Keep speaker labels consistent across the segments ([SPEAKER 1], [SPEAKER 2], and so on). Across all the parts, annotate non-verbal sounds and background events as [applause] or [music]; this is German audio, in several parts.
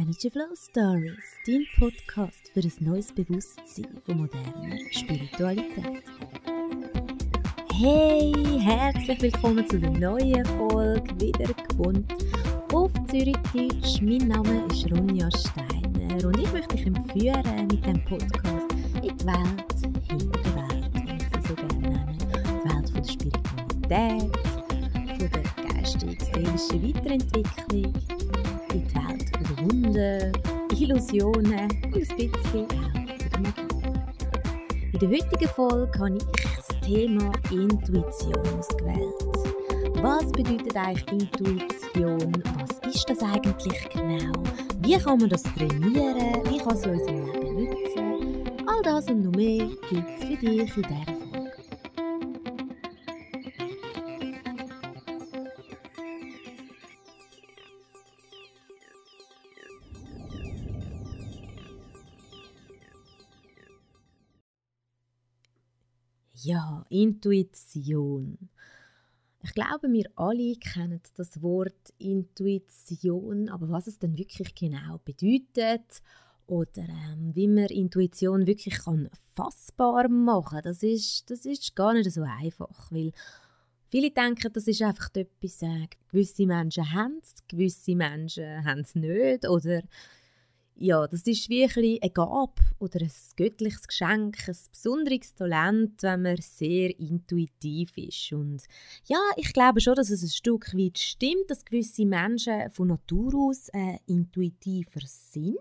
[SPEAKER 1] Energy Flow Stories, dein Podcast für ein neues Bewusstsein von moderner Spiritualität. Hey, herzlich willkommen zu einer neuen Folge, wieder gewohnt auf Zürichdeutsch. Mein Name ist Ronja Steiner und ich möchte dich entführen mit dem Podcast in die Welt hinter der Welt, wie ich sie so gerne nenne. Die Welt von der Spiritualität, von der geistig-seelischen Weiterentwicklung, in die Welt Wunder, Illusionen und ein bisschen Magie. In der heutigen Folge habe ich das Thema Intuition ausgewählt. Was bedeutet eigentlich Intuition? Was ist das eigentlich genau? Wie kann man das trainieren? Wie kann sie in unserem Leben nutzen? All das und noch mehr gibt es für dich in dieser Intuition. Ich glaube, wir alle kennen das Wort Intuition, aber was es denn wirklich genau bedeutet oder ähm, wie man Intuition wirklich kann fassbar machen das ist, das ist gar nicht so einfach, weil viele denken, das ist einfach etwas, äh, gewisse Menschen haben es, gewisse Menschen haben es nicht oder ja, das ist wie ein eine Gabe oder ein göttliches Geschenk, ein besonderes Talent, wenn man sehr intuitiv ist. Und ja, ich glaube schon, dass es ein Stück weit stimmt, dass gewisse Menschen von Natur aus äh, intuitiver sind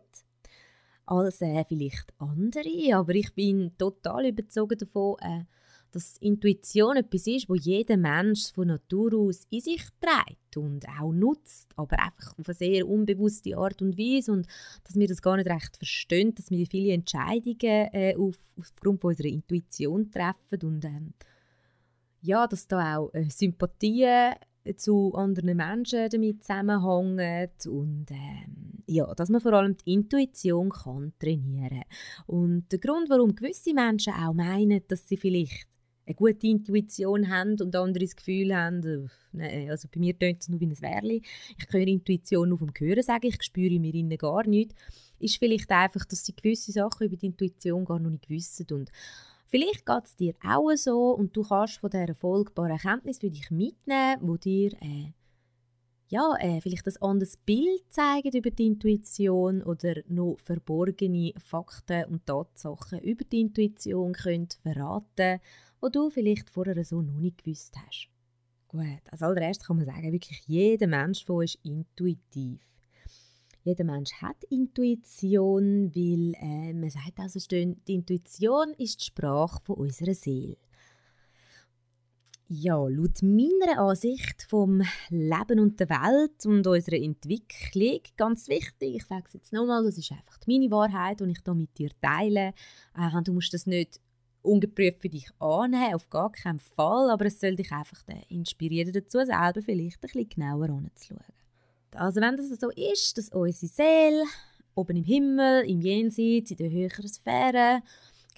[SPEAKER 1] als äh, vielleicht andere. Aber ich bin total überzeugt davon, äh, dass Intuition etwas ist, wo jeder Mensch von Natur aus in sich trägt und auch nutzt, aber einfach auf eine sehr unbewusste Art und Weise und dass wir das gar nicht recht verstehen, dass wir viele Entscheidungen äh, auf, aufgrund von unserer Intuition treffen und ähm, ja, dass da auch äh, Sympathien zu anderen Menschen damit zusammenhängen und ähm, ja, dass man vor allem die Intuition kann trainieren. Und der Grund, warum gewisse Menschen auch meinen, dass sie vielleicht eine gute Intuition haben und andere das Gefühl haben, äh, nein, also bei mir tönt es nur wie ein Wärli. Ich höre Intuition nur vom Hören sagen, ich spüre mir innen gar nichts. Ist vielleicht einfach, dass sie gewisse Sachen über die Intuition gar noch nicht wissen und Vielleicht geht es dir auch so und du kannst von dieser folgbaren Erkenntnis für dich mitnehmen, wo dir äh, ja, äh, vielleicht ein anderes Bild zeigen über die Intuition oder noch verborgene Fakten und Tatsachen über die Intuition können verraten die du vielleicht vorher so noch nicht gewusst hast. Gut, als allererstes kann man sagen, wirklich jeder Mensch von uns ist intuitiv. Jeder Mensch hat Intuition, weil äh, man sagt also, die Intuition ist die Sprache von unserer Seele. Ja, laut meiner Ansicht vom Leben und der Welt und unserer Entwicklung, ganz wichtig, ich sage es jetzt nochmal, das ist einfach meine Wahrheit, die ich hier mit dir teile. Äh, du musst das nicht ungeprüft für dich annehmen, auf gar keinen Fall, aber es soll dich einfach inspirieren dazu, selber vielleicht ein bisschen genauer anzuschauen. Also wenn das so ist, dass unsere Seele oben im Himmel, im Jenseits, in der höheren Sphäre,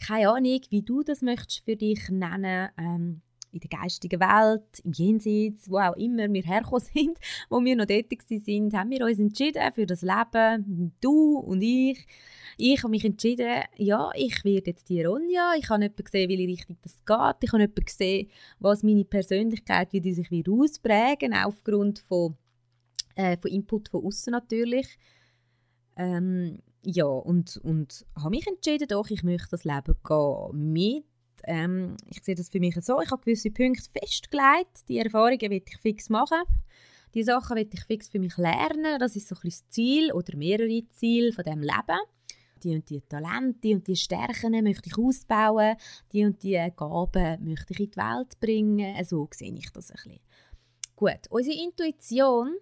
[SPEAKER 1] keine Ahnung, wie du das möchtest für dich nennen, ähm, in der geistigen Welt, im Jenseits, wo auch immer wir hergekommen [laughs] sind, wo wir noch tätig sind, haben wir uns entschieden für das Leben, du und ich. Ich habe mich entschieden, ja, ich werde jetzt die Ronja. Ich habe nicht gesehen, welche Richtung das geht. Ich habe nicht gesehen, was meine Persönlichkeit, wie die sich wieder ausprägen, aufgrund von, äh, von Input von außen natürlich. Ähm, ja, und, und habe mich entschieden, doch, ich möchte das Leben gehen mit ähm, ich sehe das für mich so, ich habe gewisse Punkte festgelegt, die Erfahrungen will ich fix machen, die Sachen will ich fix für mich lernen, das ist so ein das Ziel oder mehrere Ziele von dem Leben. Die und die Talente und die Stärken möchte ich ausbauen, die und die Gaben möchte ich in die Welt bringen, so sehe ich das ein bisschen. Gut, unsere Intuition,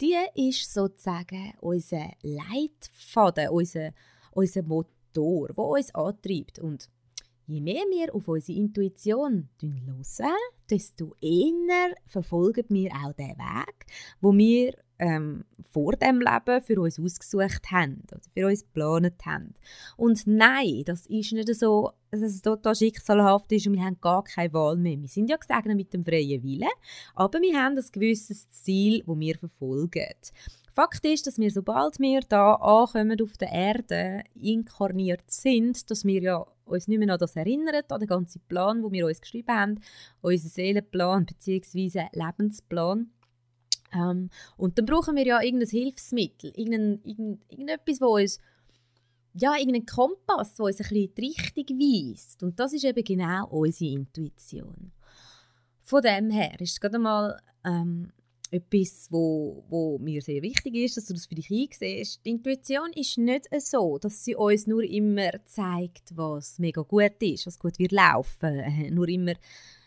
[SPEAKER 1] die ist sozusagen unser Leitfaden, unser, unser Motor, der uns antreibt. Und Je mehr wir auf unsere Intuition hören, desto eher verfolgen wir auch den Weg, wo wir ähm, vor dem Leben für uns ausgesucht haben oder für uns geplant haben. Und nein, das ist nicht so, dass es total schicksalhaft ist und wir haben gar keine Wahl mehr. Wir sind ja gesegnet mit dem freien Willen, aber wir haben ein gewisses Ziel, das wir verfolgen. Fakt ist, dass wir, sobald wir da ankommen auf der Erde, inkarniert sind, dass wir ja uns nicht mehr an das erinnern, an den ganzen Plan, wo wir uns geschrieben haben, unseren Seelenplan bzw. Lebensplan. Ähm, und dann brauchen wir ja irgendein Hilfsmittel, irgendein, irgendein, irgendetwas, wo uns ja, irgendeinen Kompass, der uns ein bisschen die Richtung weist. Und das ist eben genau unsere Intuition. Von dem her ist es gerade mal ähm, etwas, wo, wo mir sehr wichtig ist, dass du das für dich einsiehst. Die Intuition ist nicht so, dass sie uns nur immer zeigt, was mega gut ist, was gut wird laufen, [laughs] nur immer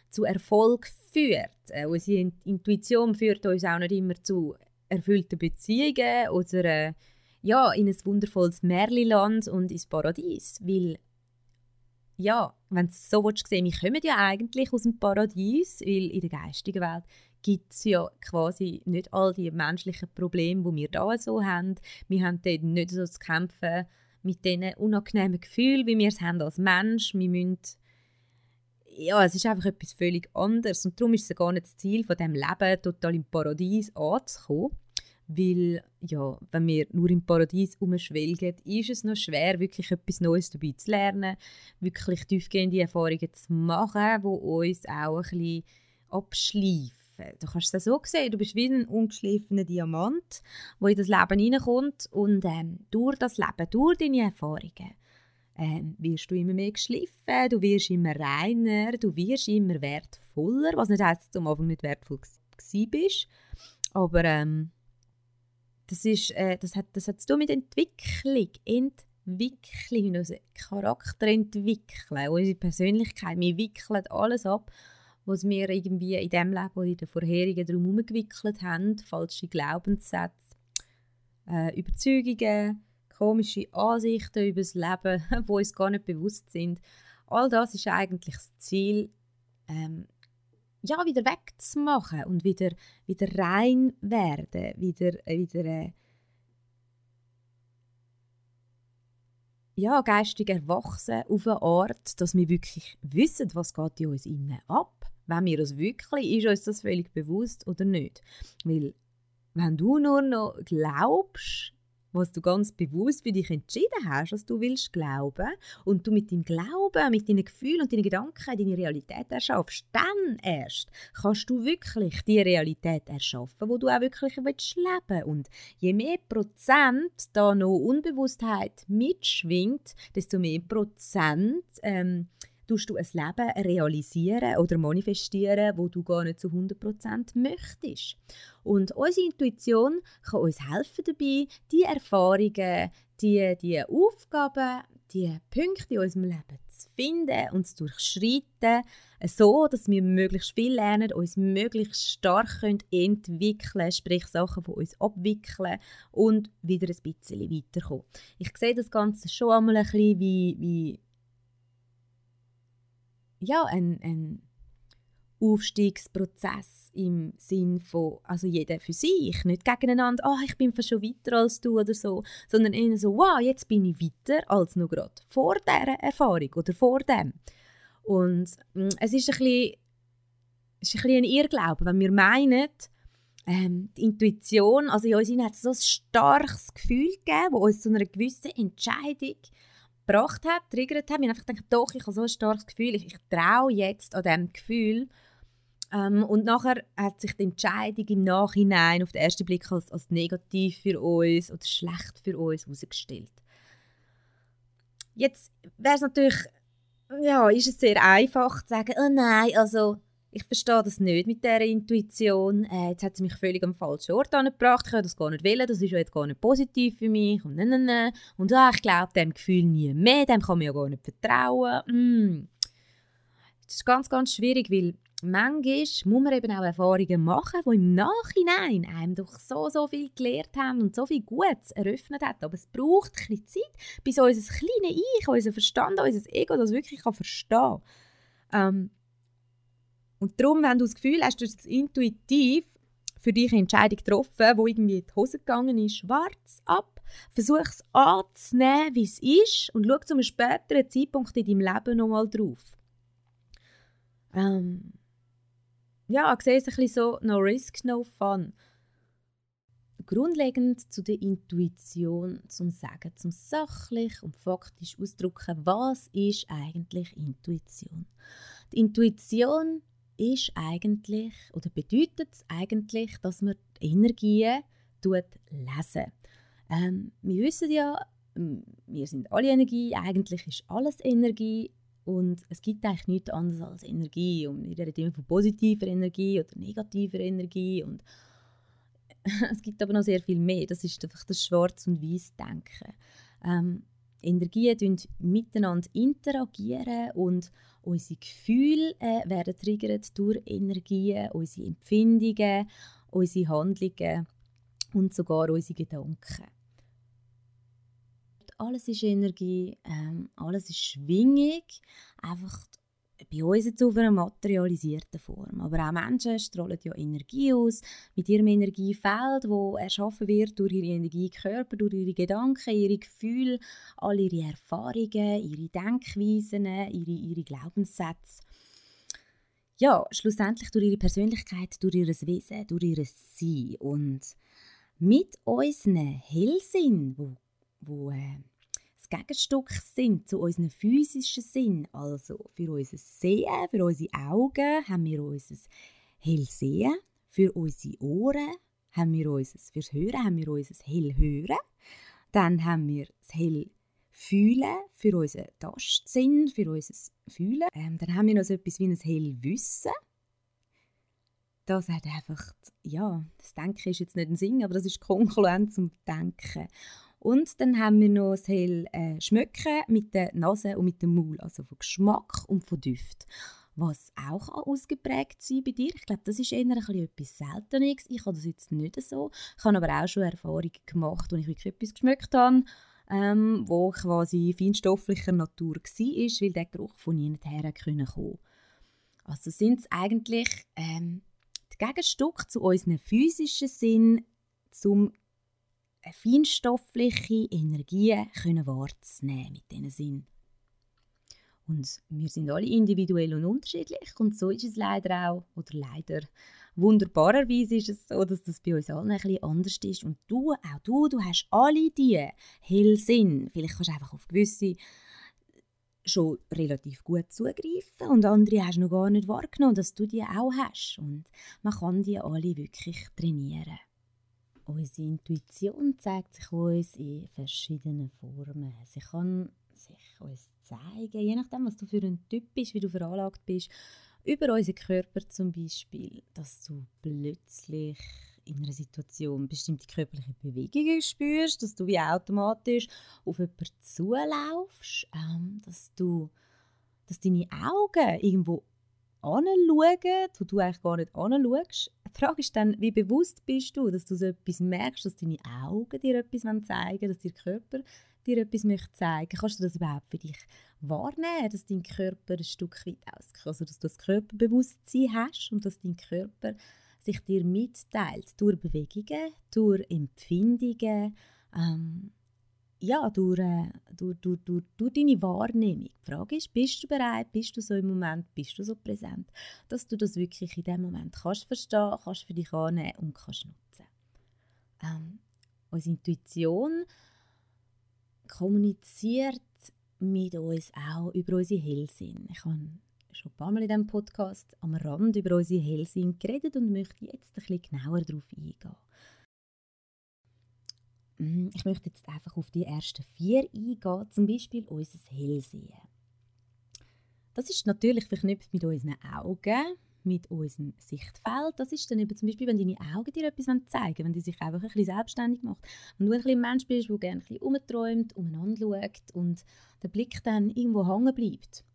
[SPEAKER 1] zu Erfolg führt. Äh, unsere Intuition führt uns auch nicht immer zu erfüllten Beziehungen oder äh, ja, in ein wundervolles Märliland und ins Paradies. Weil, ja, wenn es so willst, sehen wir kommen ja eigentlich aus dem Paradies, weil in der geistigen Welt gibt es ja quasi nicht all die menschlichen Probleme, die wir da so haben. Wir haben dort nicht so zu kämpfen mit diesen unangenehmen Gefühlen, wie wir es haben als Mensch. Wir müssen ja, es ist einfach etwas völlig anderes. Und darum ist es gar nicht das Ziel von dem Leben, total im Paradies anzukommen. Weil, ja, wenn wir nur im Paradies umschwelgen, ist es noch schwer, wirklich etwas Neues dabei zu lernen, wirklich tiefgehende Erfahrungen zu machen, die uns auch ein bisschen abschleifen Du kannst es so sehen, du bist wie ein ungeschliffener Diamant, der in das Leben hineinkommt und ähm, durch das Leben, durch deine Erfahrungen, ähm, wirst du immer mehr geschliffen, du wirst immer reiner, du wirst immer wertvoller, was nicht heisst, dass du am Anfang nicht wertvoll bist, aber ähm, das, ist, äh, das, hat, das hat zu tun mit Entwicklung, Entwicklung, unseren Charakter entwickeln, unsere Persönlichkeit, wir wickeln alles ab was wir irgendwie in dem Leben oder in den vorherigen drum gewickelt haben, falsche Glaubenssätze, äh, Überzeugungen, komische Ansichten über das Leben, [laughs] die uns gar nicht bewusst sind. All das ist eigentlich das Ziel, ähm, ja, wieder wegzumachen und wieder, wieder rein werden, wieder, wieder äh, ja, geistig erwachsen auf eine Art, dass wir wirklich wissen, was geht in uns innen ab wenn wir das wirklich, ist uns das völlig bewusst oder nicht. Weil, wenn du nur noch glaubst, was du ganz bewusst für dich entschieden hast, was du willst glauben und du mit deinem Glauben, mit deinen Gefühlen und deinen Gedanken deine Realität erschaffst, dann erst kannst du wirklich die Realität erschaffen, wo du auch wirklich willst leben und je mehr Prozent da noch Unbewusstheit mitschwingt, desto mehr Prozent ähm, tust du ein Leben realisieren oder manifestieren, wo du gar nicht zu 100% möchtest. Und unsere Intuition kann uns helfen dabei, die Erfahrungen, die, die Aufgaben, die Punkte in unserem Leben zu finden und zu durchschreiten, so, dass wir möglichst viel lernen, uns möglichst stark können entwickeln sprich Sachen von uns abwickeln und wieder ein bisschen weiterkommen. Ich sehe das Ganze schon einmal ein bisschen wie, wie ja, ein, ein Aufstiegsprozess im Sinn von, also jeder für sich, nicht gegeneinander, oh, ich bin schon weiter als du oder so, sondern eher so, wow, jetzt bin ich weiter als noch gerade vor dieser Erfahrung oder vor dem. Und mm, es ist ein bisschen, ist ein, bisschen ein Irrglaube, wenn wir meinen, ähm, die Intuition, also in uns hat es so ein starkes Gefühl gegeben, das uns zu einer gewissen Entscheidung gebracht hat, triggert hat. Ich einfach gedacht, doch, ich habe so ein starkes Gefühl, ich, ich traue jetzt an diesem Gefühl. Ähm, und nachher hat sich die Entscheidung im Nachhinein auf den ersten Blick als, als negativ für uns oder schlecht für uns herausgestellt. Jetzt wäre es natürlich, ja, ist es sehr einfach zu sagen, oh nein, also ich verstehe das nicht mit dieser Intuition. Äh, jetzt hat sie mich völlig am falschen Ort angebracht. Ich kann das gar nicht wählen. Das ist ja jetzt gar nicht positiv für mich. Und, nein, nein, nein. und ah, ich glaube dem Gefühl nie mehr. Dem kann man ja gar nicht vertrauen. Mm. Das ist ganz, ganz schwierig, weil manchmal muss man eben auch Erfahrungen machen, die im Nachhinein einem doch so, so viel gelernt haben und so viel Gutes eröffnet hat. Aber es braucht ein bisschen Zeit, bis unser kleines Ich, unser Verstand, unser Ego das wirklich kann verstehen kann. Ähm, und darum, wenn du das Gefühl hast, du hast intuitiv für dich eine Entscheidung getroffen, wo irgendwie in die Hose gegangen ist, warte ab, versuch es anzunehmen, wie es ist und schau zu einem späteren Zeitpunkt in deinem Leben nochmal drauf. Ähm, ja, ich sehe es ein bisschen so, no risk, no fun. grundlegend zu der Intuition zum Sagen, zum sachlich und faktisch ausdrücken, was ist eigentlich Intuition. Die Intuition ist eigentlich oder bedeutet es eigentlich, dass man Energien lesen. Ähm, wir wissen ja, wir sind alle Energie, eigentlich ist alles Energie und es gibt eigentlich nichts anderes als Energie. Und wir reden immer von positiver Energie oder negativer Energie. Und [laughs] es gibt aber noch sehr viel mehr. Das ist einfach das Schwarz- und Weiß-Denken. Ähm, Energien miteinander interagieren und unsere Gefühle äh, werden triggert durch Energien, unsere Empfindungen, unsere Handlungen und sogar unsere Gedanken. Alles ist Energie, ähm, alles ist Schwingung, einfach bei uns jetzt auf einer materialisierten Form. Aber auch Menschen strahlen ja Energie aus, mit ihrem Energiefeld, das erschaffen wird durch ihre Energiekörper, durch ihre Gedanken, ihre Gefühle, all ihre Erfahrungen, ihre Denkweisen, ihre, ihre Glaubenssätze. Ja, schlussendlich durch ihre Persönlichkeit, durch ihr Wesen, durch ihr Sein. Und mit unseren Hellsinn, wo wo äh, Gegenstück sind zu unserem physischen Sinn. Also für unser Sehen, für unsere Augen haben wir unser Hellsehen, für unsere Ohren haben wir unser, fürs Hören haben wir unser Hellhören. Dann haben wir das Hellfühlen für unseren Tastsinn, für unser Fühlen. Ähm, dann haben wir noch so etwas wie ein Hellwissen. Das hat einfach, ja, das Denken ist jetzt nicht ein Singen, aber das ist konkurrent zum Denken. Und dann haben wir noch das hell äh, Schmecken mit der Nase und mit dem Maul, also von Geschmack und von Düft. Was auch ausgeprägt sein bei dir. Ich glaube, das ist eher ein bisschen etwas Seltenes. Ich habe das jetzt nicht so. Ich habe aber auch schon Erfahrungen gemacht, wo ich wirklich etwas geschmeckt habe, ähm, wo quasi feinstofflicher Natur war, weil der Geruch von ihnen her kommen Also sind es eigentlich ähm, die Gegenstücke zu unserem physischen Sinn zum feinstoffliche Energien können wahrzunehmen mit diesen Sinn. Und wir sind alle individuell und unterschiedlich und so ist es leider auch, oder leider wunderbarerweise ist es so, dass das bei uns allen ein bisschen anders ist. Und du, auch du, du hast alle die Hellsinn. Vielleicht kannst du einfach auf gewisse schon relativ gut zugreifen und andere hast du noch gar nicht wahrgenommen, dass du die auch hast. Und man kann die alle wirklich trainieren. Unsere Intuition zeigt sich uns in verschiedenen Formen. Sie kann sich uns zeigen, je nachdem, was du für ein Typ bist, wie du veranlagt bist, über unseren Körper zum Beispiel, dass du plötzlich in einer Situation bestimmte körperliche Bewegungen spürst, dass du wie automatisch auf jemanden zulaufst, ähm, dass du dass deine Augen irgendwo anschauen, wo du eigentlich gar nicht anschaust. Die Frage ist dann, wie bewusst bist du, dass du so etwas merkst, dass deine Augen dir etwas zeigen wollen, dass dein Körper dir etwas möchte zeigen? Kannst du das überhaupt für dich wahrnehmen, dass dein Körper ein Stück weit auskommt, also dass du das Körperbewusstsein hast und dass dein Körper sich dir mitteilt? Durch Bewegungen, durch Empfindungen, ähm, ja, durch, äh, durch, durch, durch, durch deine Wahrnehmung. Die Frage ist, bist du bereit, bist du so im Moment, bist du so präsent, dass du das wirklich in dem Moment kannst verstehen, kannst für dich annehmen und kannst nutzen. Ähm, unsere Intuition kommuniziert mit uns auch über unsere Hellsinn. Ich habe schon ein paar Mal in diesem Podcast am Rand über unsere Hellsinn geredet und möchte jetzt ein bisschen genauer darauf eingehen. Mhm, ich möchte jetzt einfach auf die ersten vier eingehen, zum Beispiel unser Hellsehen. Das ist natürlich verknüpft mit unseren Augen, mit unserem Sichtfeld. Das ist dann eben zum Beispiel, wenn deine Augen dir etwas zeigen wollen, wenn die sich einfach ein bisschen selbstständig macht. Wenn du ein, bisschen ein Mensch bist, der gerne ein bisschen umträumt, umeinander schaut und der Blick dann irgendwo hängen bleibt,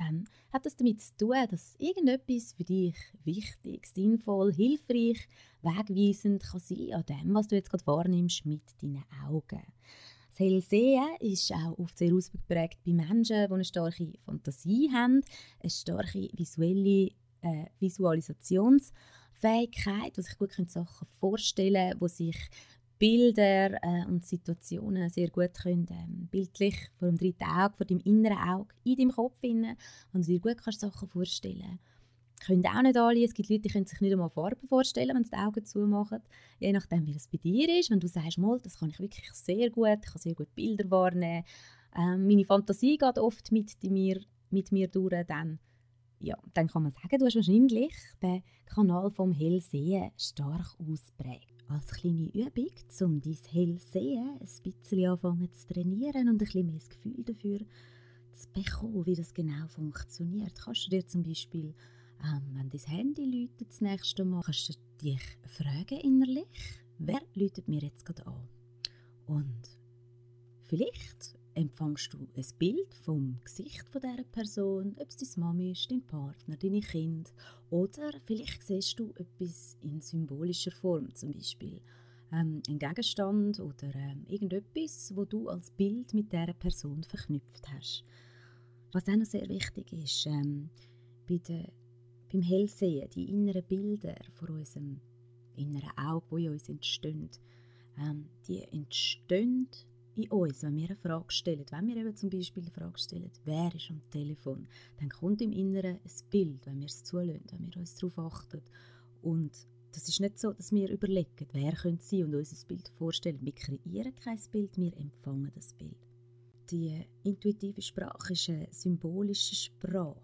[SPEAKER 1] dann hat das damit zu tun, dass irgendetwas für dich wichtig, sinnvoll, hilfreich, wegweisend kann sein an dem, was du jetzt gerade wahrnimmst mit deinen Augen. Das Hellsehen ist auch oft sehr ausgeprägt bei Menschen, die eine starke Fantasie haben, eine starke visuelle äh, Visualisationsfähigkeit, die sich gut Sachen vorstellen können, die sich Bilder äh, und Situationen sehr gut können, ähm, bildlich vor dem dritten Auge, vor dem inneren Auge, in deinem Kopf finden und dir gut kannst Sachen vorstellen können auch nicht alle. Es gibt Leute, die können sich nicht einmal Farben vorstellen, wenn sie die Augen zumachen. Je nachdem, wie das bei dir ist. Wenn du sagst, mal, das kann ich wirklich sehr gut, ich kann sehr gut Bilder wahrnehmen. Ähm, meine Fantasie geht oft mit mir, mit mir durch, dann, ja, dann kann man sagen, du hast wahrscheinlich den Kanal vom Hellsehen stark ausprägt. Als kleine Übung, um dein Hellsehen ein bisschen anfangen zu trainieren und ein bisschen mehr das Gefühl dafür zu bekommen, wie das genau funktioniert, kannst du dir zum Beispiel ähm, wenn dein Handy läutet das nächste Mal, kannst du dich fragen innerlich, wer läutet mir jetzt gerade an? Und vielleicht empfängst du ein Bild vom Gesicht von dieser Person, ob es deine Mami ist, dein Partner, deine Kind oder vielleicht siehst du etwas in symbolischer Form, zum Beispiel ähm, ein Gegenstand oder ähm, irgendetwas, wo du als Bild mit dieser Person verknüpft hast. Was auch noch sehr wichtig ist, ähm, bei der beim Hellsehen, die inneren Bilder vor unserem inneren Auge, die in uns entstehen, ähm, die entstehen in uns, wenn wir eine Frage stellen. Wenn wir eben zum Beispiel die Frage stellen, wer ist am Telefon, dann kommt im Inneren ein Bild, wenn wir es zulassen, wenn wir uns darauf achten. Und das ist nicht so, dass wir überlegen, wer könnte sein und uns ein Bild vorstellen. Wir kreieren kein Bild, wir empfangen das Bild. Die intuitive Sprache ist eine symbolische Sprache.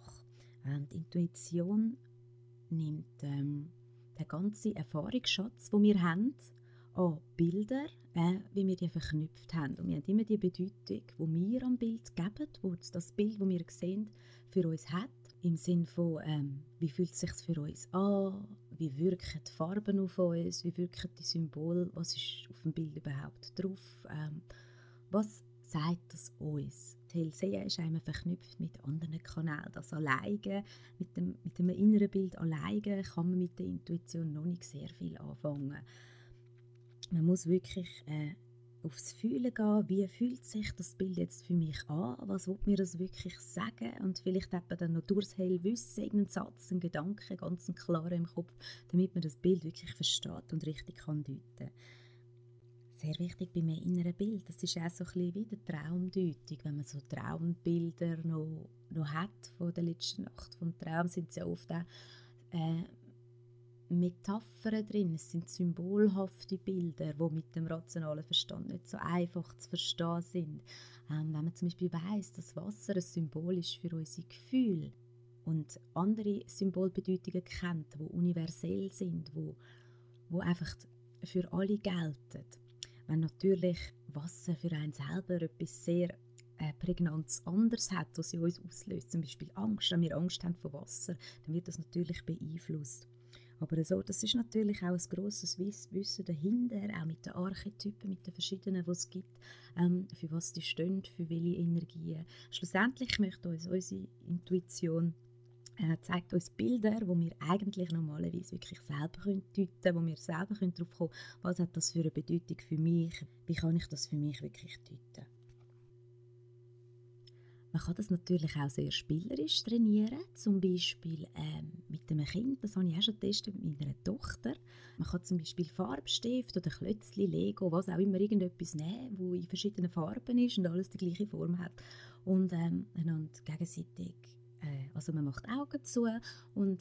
[SPEAKER 1] Und Intuition nimmt ähm, den ganzen Erfahrungsschatz, den wir haben, an Bilder, äh, wie wir die verknüpft haben. Und wir haben immer die Bedeutung, die wir am Bild geben, wo das Bild, das wir sehen, für uns hat. Im Sinne von, ähm, wie fühlt es sich für uns an, wie wirken die Farben auf uns, wie wirken die Symbole, was ist auf dem Bild überhaupt drauf, ähm, was sagt das uns? Die Hellseher ist einmal verknüpft mit anderen Kanälen. Das alleine, mit dem, mit dem inneren Bild alleine kann man mit der Intuition noch nicht sehr viel anfangen. Man muss wirklich äh, aufs Fühlen gehen, wie fühlt sich das Bild jetzt für mich an, was will mir das wirklich sagen und vielleicht man dann noch durchs Hellwissen irgendeinen Satz, einen Gedanken, ganz klar im Kopf, damit man das Bild wirklich versteht und richtig kann deuten sehr wichtig bei einem inneren Bild. Das ist auch so ein bisschen wie die Traumdeutung. Wenn man so Traumbilder noch, noch hat von der letzten Nacht vom Traum, sind ja oft auch äh, Metaphern drin. Es sind symbolhafte Bilder, die mit dem rationalen Verstand nicht so einfach zu verstehen sind. Ähm, wenn man zum Beispiel weiß, dass Wasser ein Symbol ist für unsere Gefühle und andere Symbolbedeutungen kennt, die universell sind, wo, wo einfach für alle gelten wenn natürlich Wasser für einen selber etwas sehr äh, Prägnantes anders hat, was sie uns auslöst, zum Beispiel Angst, wenn wir Angst haben vor Wasser, dann wird das natürlich beeinflusst. Aber so, das ist natürlich auch ein grosses Wissen dahinter, auch mit den Archetypen, mit den verschiedenen, die es gibt, ähm, für was die stehen, für welche Energien. Schlussendlich möchte uns unsere Intuition äh, zeigt uns Bilder, wo wir eigentlich normalerweise wirklich selber deuten können, wo wir selber darauf kommen können, was hat das für eine Bedeutung für mich, wie kann ich das für mich wirklich deuten. Man kann das natürlich auch sehr spielerisch trainieren, zum Beispiel ähm, mit einem Kind, das habe ich auch schon getestet mit meiner Tochter. Man kann zum Beispiel Farbstift oder Klötzchen, Lego, was auch immer, irgendetwas nehmen, wo in verschiedenen Farben ist und alles die gleiche Form hat und ähm, einander gegenseitig äh, also man macht Augen zu und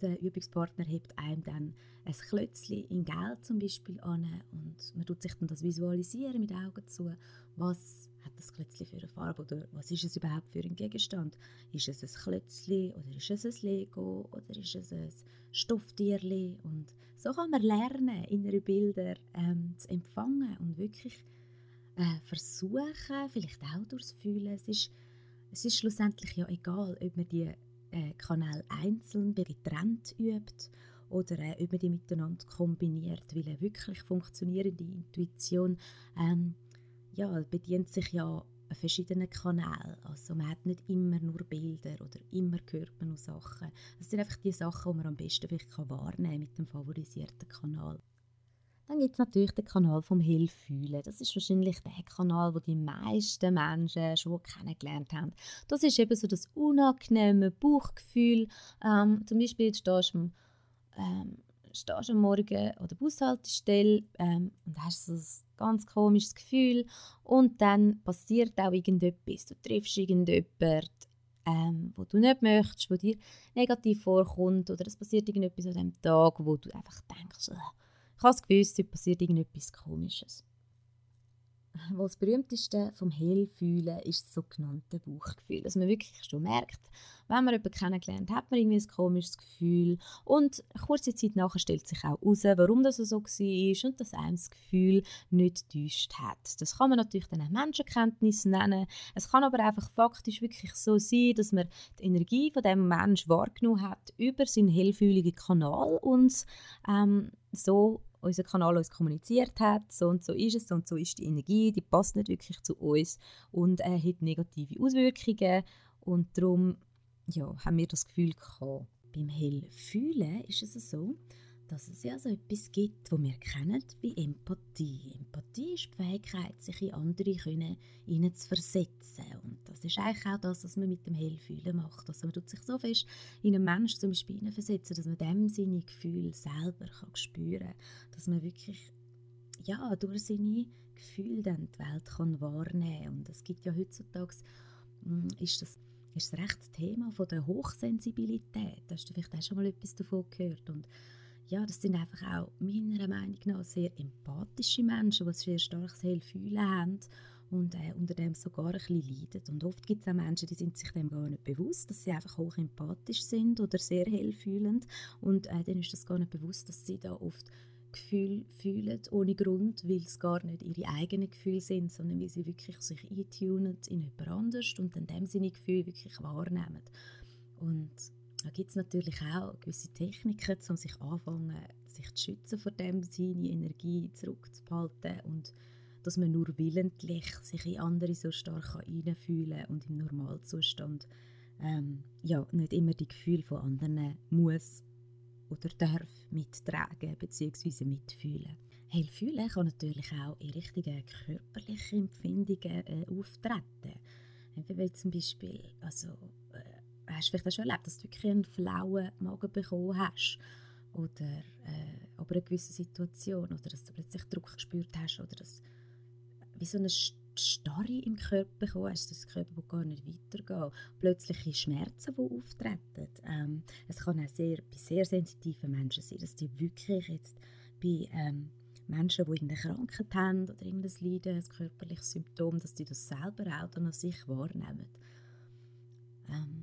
[SPEAKER 1] der Übungspartner hebt einem dann ein Klötzchen in Geld zum Beispiel an und man tut sich dann das visualisieren mit Augen zu. Was das Klötzchen für eine Farbe oder was ist es überhaupt für ein Gegenstand? Ist es ein Klötzchen oder ist es ein Lego oder ist es ein Stofftierli? Und so kann man lernen, innere Bilder ähm, zu empfangen und wirklich äh, versuchen, vielleicht auch durchs Fühlen. Es ist es ist schlussendlich ja egal, ob man die äh, Kanäle einzeln getrennt übt oder äh, ob man die miteinander kombiniert, weil eine wirklich funktionierende Intuition ähm, ja, bedient sich ja verschiedenen Kanälen. Also man hat nicht immer nur Bilder oder immer hört man nur Sachen. Das sind einfach die Sachen, die man am besten vielleicht wahrnehmen kann mit dem favorisierten Kanal. Dann gibt es natürlich den Kanal vom Hellfühlen. Das ist wahrscheinlich der Kanal, wo die meisten Menschen schon kennengelernt haben. Das ist eben so das unangenehme Bauchgefühl. Ähm, zum Beispiel stehst du, ähm, stehst am Morgen an der Bushaltestelle ähm, und hast so ein ganz komisches Gefühl und dann passiert auch irgendetwas. Du triffst irgendjemanden ähm, wo du nicht möchtest, wo dir negativ vorkommt oder es passiert irgendetwas an dem Tag, wo du einfach denkst, ich habe es gewusst, es passiert irgendetwas Komisches. Weil das berühmteste vom Hellfühlen ist das sogenannte Bauchgefühl. Dass man wirklich schon merkt, wenn man jemanden kennengelernt hat, man irgendwie ein komisches Gefühl. Und kurze Zeit nachher stellt sich auch heraus, warum das so war und dass einem das Gefühl nicht getäuscht hat. Das kann man natürlich dann auch Menschenkenntnis nennen. Es kann aber einfach faktisch wirklich so sein, dass man die Energie von dem Mensch wahrgenommen hat über seinen hellfühligen Kanal und ähm, so unser Kanal uns kommuniziert hat, so und so ist es, so und so ist die Energie, die passt nicht wirklich zu uns und äh, hat negative Auswirkungen und darum ja, haben wir das Gefühl gehabt. Beim Hellfühlen ist es so, dass es ja so etwas gibt, was wir kennen wie Empathie. Empathie ist die Fähigkeit, sich in andere können, zu versetzen. Und das ist eigentlich auch das, was man mit dem Hellfühlen macht. Also man tut sich so fest in einen Menschen zum Beispiel versetzen, dass man dem seine Gefühle selber kann spüren kann. Dass man wirklich ja, durch seine Gefühle dann die Welt kann wahrnehmen kann. Und es gibt ja heutzutage, hm, ist das ist das recht das Thema von der Hochsensibilität. Hast du vielleicht auch schon mal etwas davon gehört. Und ja, das sind einfach auch meiner Meinung nach sehr empathische Menschen, die ein sehr starkes Hellfühlen haben und äh, unter dem sogar ein bisschen leiden. Und oft gibt es auch Menschen, die sind sich dem gar nicht bewusst, dass sie einfach hoch empathisch sind oder sehr hellfühlend und äh, dann ist das gar nicht bewusst, dass sie da oft Gefühle fühlen ohne Grund, weil es gar nicht ihre eigenen Gefühle sind, sondern weil sie wirklich sich eintunen in jemand anderes und dann dem seine Gefühle wirklich wahrnehmen. Und da gibt es natürlich auch gewisse Techniken, um sich anfangen, sich zu schützen vor dem, seine Energie zurückzuhalten und dass man nur willentlich sich in andere so stark hineinfühlen kann und im Normalzustand ähm, ja, nicht immer die Gefühle von anderen muss oder darf mittragen bzw. mitfühlen. Hellfühlen kann natürlich auch in richtigen körperlichen Empfindungen äh, auftreten. Wie zum Beispiel, also hast du vielleicht auch schon erlebt, dass du wirklich einen flauen Magen bekommen hast oder äh, aber eine gewisse Situation oder dass du plötzlich Druck gespürt hast oder dass wie so eine Starre im Körper bekommen hast, dass der Körper gar nicht weitergeht. Plötzliche Schmerzen, die auftreten. Ähm, es kann auch sehr, bei sehr sensitiven Menschen sein, dass die wirklich jetzt bei ähm, Menschen, die irgendeine Krankheit haben oder irgendein Leiden, ein körperliches Symptom, dass die das selber auch dann an sich wahrnehmen. Ähm,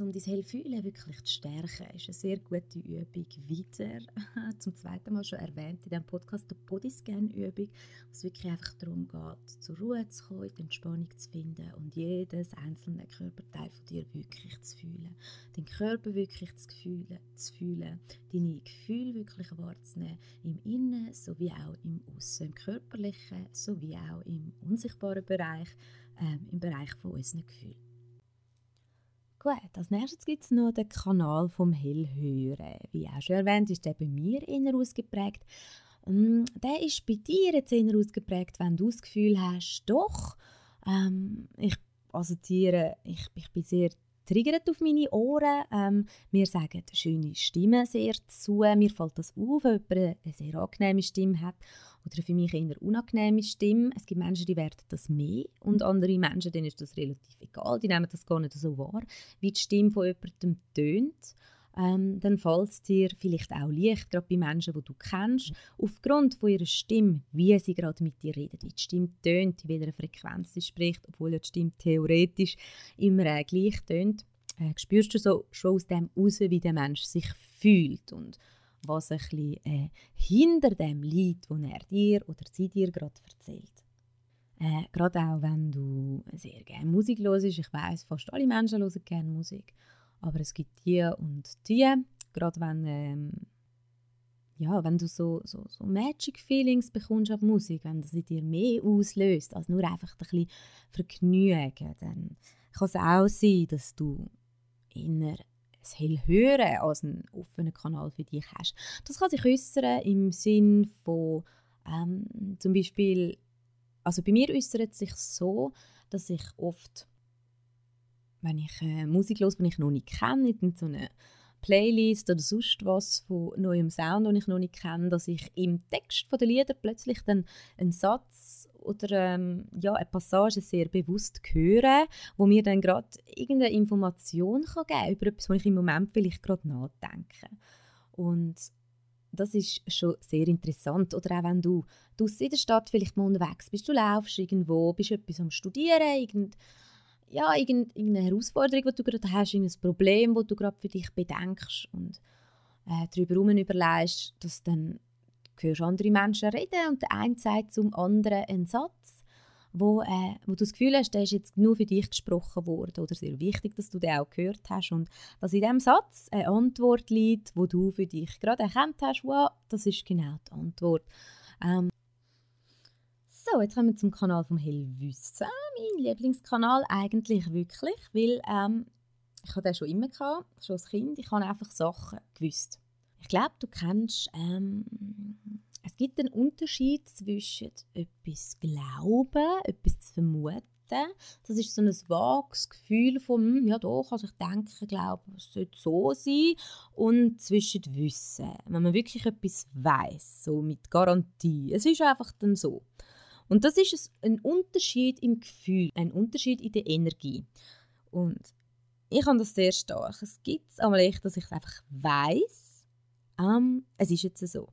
[SPEAKER 1] um dein Hellfühlen wirklich zu stärken, ist eine sehr gute Übung wieder, [laughs] zum zweiten Mal schon erwähnt in diesem Podcast, die Bodyscan-Übung, wo es wirklich einfach darum geht, zur Ruhe zu kommen, die Entspannung zu finden und jedes einzelne Körperteil von dir wirklich zu fühlen. Den Körper wirklich zu fühlen, zu fühlen deine Gefühle wirklich wahrzunehmen, im Innen sowie auch im Aussen, im körperlichen sowie auch im unsichtbaren Bereich, äh, im Bereich von unseren Gefühlen. Gut, als nächstes gibt es noch den Kanal vom Hellhören. Wie auch schon erwähnt, ist der bei mir eher ausgeprägt. Ähm, der ist bei dir jetzt eher ausgeprägt, wenn du das Gefühl hast, doch, ähm, ich assoziiere, ich, ich bin sehr triggert auf meine Ohren. Ähm, wir sagen schöne Stimme sehr zu. Mir fällt das auf, wenn jemand eine sehr angenehme Stimme hat oder für mich eher unangenehme Stimme. Es gibt Menschen, die werden das mehr und andere Menschen, denen ist das relativ egal. Die nehmen das gar nicht so wahr, wie die Stimme von jemandem tönt. Ähm, dann fällt es dir vielleicht auch leicht, gerade bei Menschen, die du kennst, aufgrund von ihrer Stimme, wie sie gerade mit dir redet, wie die Stimme tönt, in welcher Frequenz sie spricht, obwohl ja die Stimme theoretisch immer äh, gleich tönt, äh, spürst du so schon aus dem raus, wie der Mensch sich fühlt und was ein bisschen äh, hinter dem liegt, was er dir oder sie dir gerade erzählt. Äh, gerade auch wenn du sehr gerne Musik hörst, ich weiß, fast alle Menschen hören gerne Musik, aber es gibt die und die, gerade wenn, ähm, ja, wenn du so, so, so Magic Feelings bekommst auf Musik, wenn das in dir mehr auslöst, als nur einfach ein bisschen Vergnügen, dann kann es auch sein, dass du inner es hell hören als einen offenen Kanal für dich hast. Das kann sich äußern im Sinn von ähm, zum Beispiel, also bei mir äußert es sich so, dass ich oft, wenn ich äh, Musik höre, die ich noch nicht kenne, in so eine Playlist oder sonst was von neuem Sound, den ich noch nicht kenne, dass ich im Text der Lieder plötzlich dann einen Satz oder ähm, ja, eine Passage sehr bewusst hören, wo mir dann gerade irgendeine Information kann geben kann über etwas, was ich im Moment vielleicht gerade nachdenke. Und das ist schon sehr interessant. Oder auch wenn du, du in der Stadt vielleicht mal unterwegs bist, du laufst irgendwo, bist etwas am Studieren, irgend, ja, irgendeine Herausforderung, die du gerade hast, irgendein Problem, das du gerade für dich bedenkst und äh, darüber herum überlegst, dass dann hörst andere Menschen reden und der eine sagt zum anderen einen Satz, wo, äh, wo du das Gefühl hast, der ist jetzt nur für dich gesprochen worden oder sehr wichtig, dass du den auch gehört hast und dass in diesem Satz eine Antwort liegt, wo du für dich gerade erkannt hast, wow, das ist genau die Antwort. Ähm, so, jetzt kommen wir zum Kanal vom Hellwissen. Mein Lieblingskanal eigentlich wirklich, weil ähm, ich hatte den schon immer gehabt, schon als Kind. Ich habe einfach Sachen gewusst. Ich glaube, du kennst, ähm, es gibt einen Unterschied zwischen etwas glauben, etwas zu vermuten. Das ist so ein vages Gefühl von, hm, ja doch, also ich denke, glaube, es sollte so sein. Und zwischen Wissen, wenn man wirklich etwas weiß, so mit Garantie. Es ist einfach dann so. Und das ist ein Unterschied im Gefühl, ein Unterschied in der Energie. Und ich habe das sehr stark. Es gibt es einmal echt, dass ich es einfach weiß ähm, es ist jetzt so.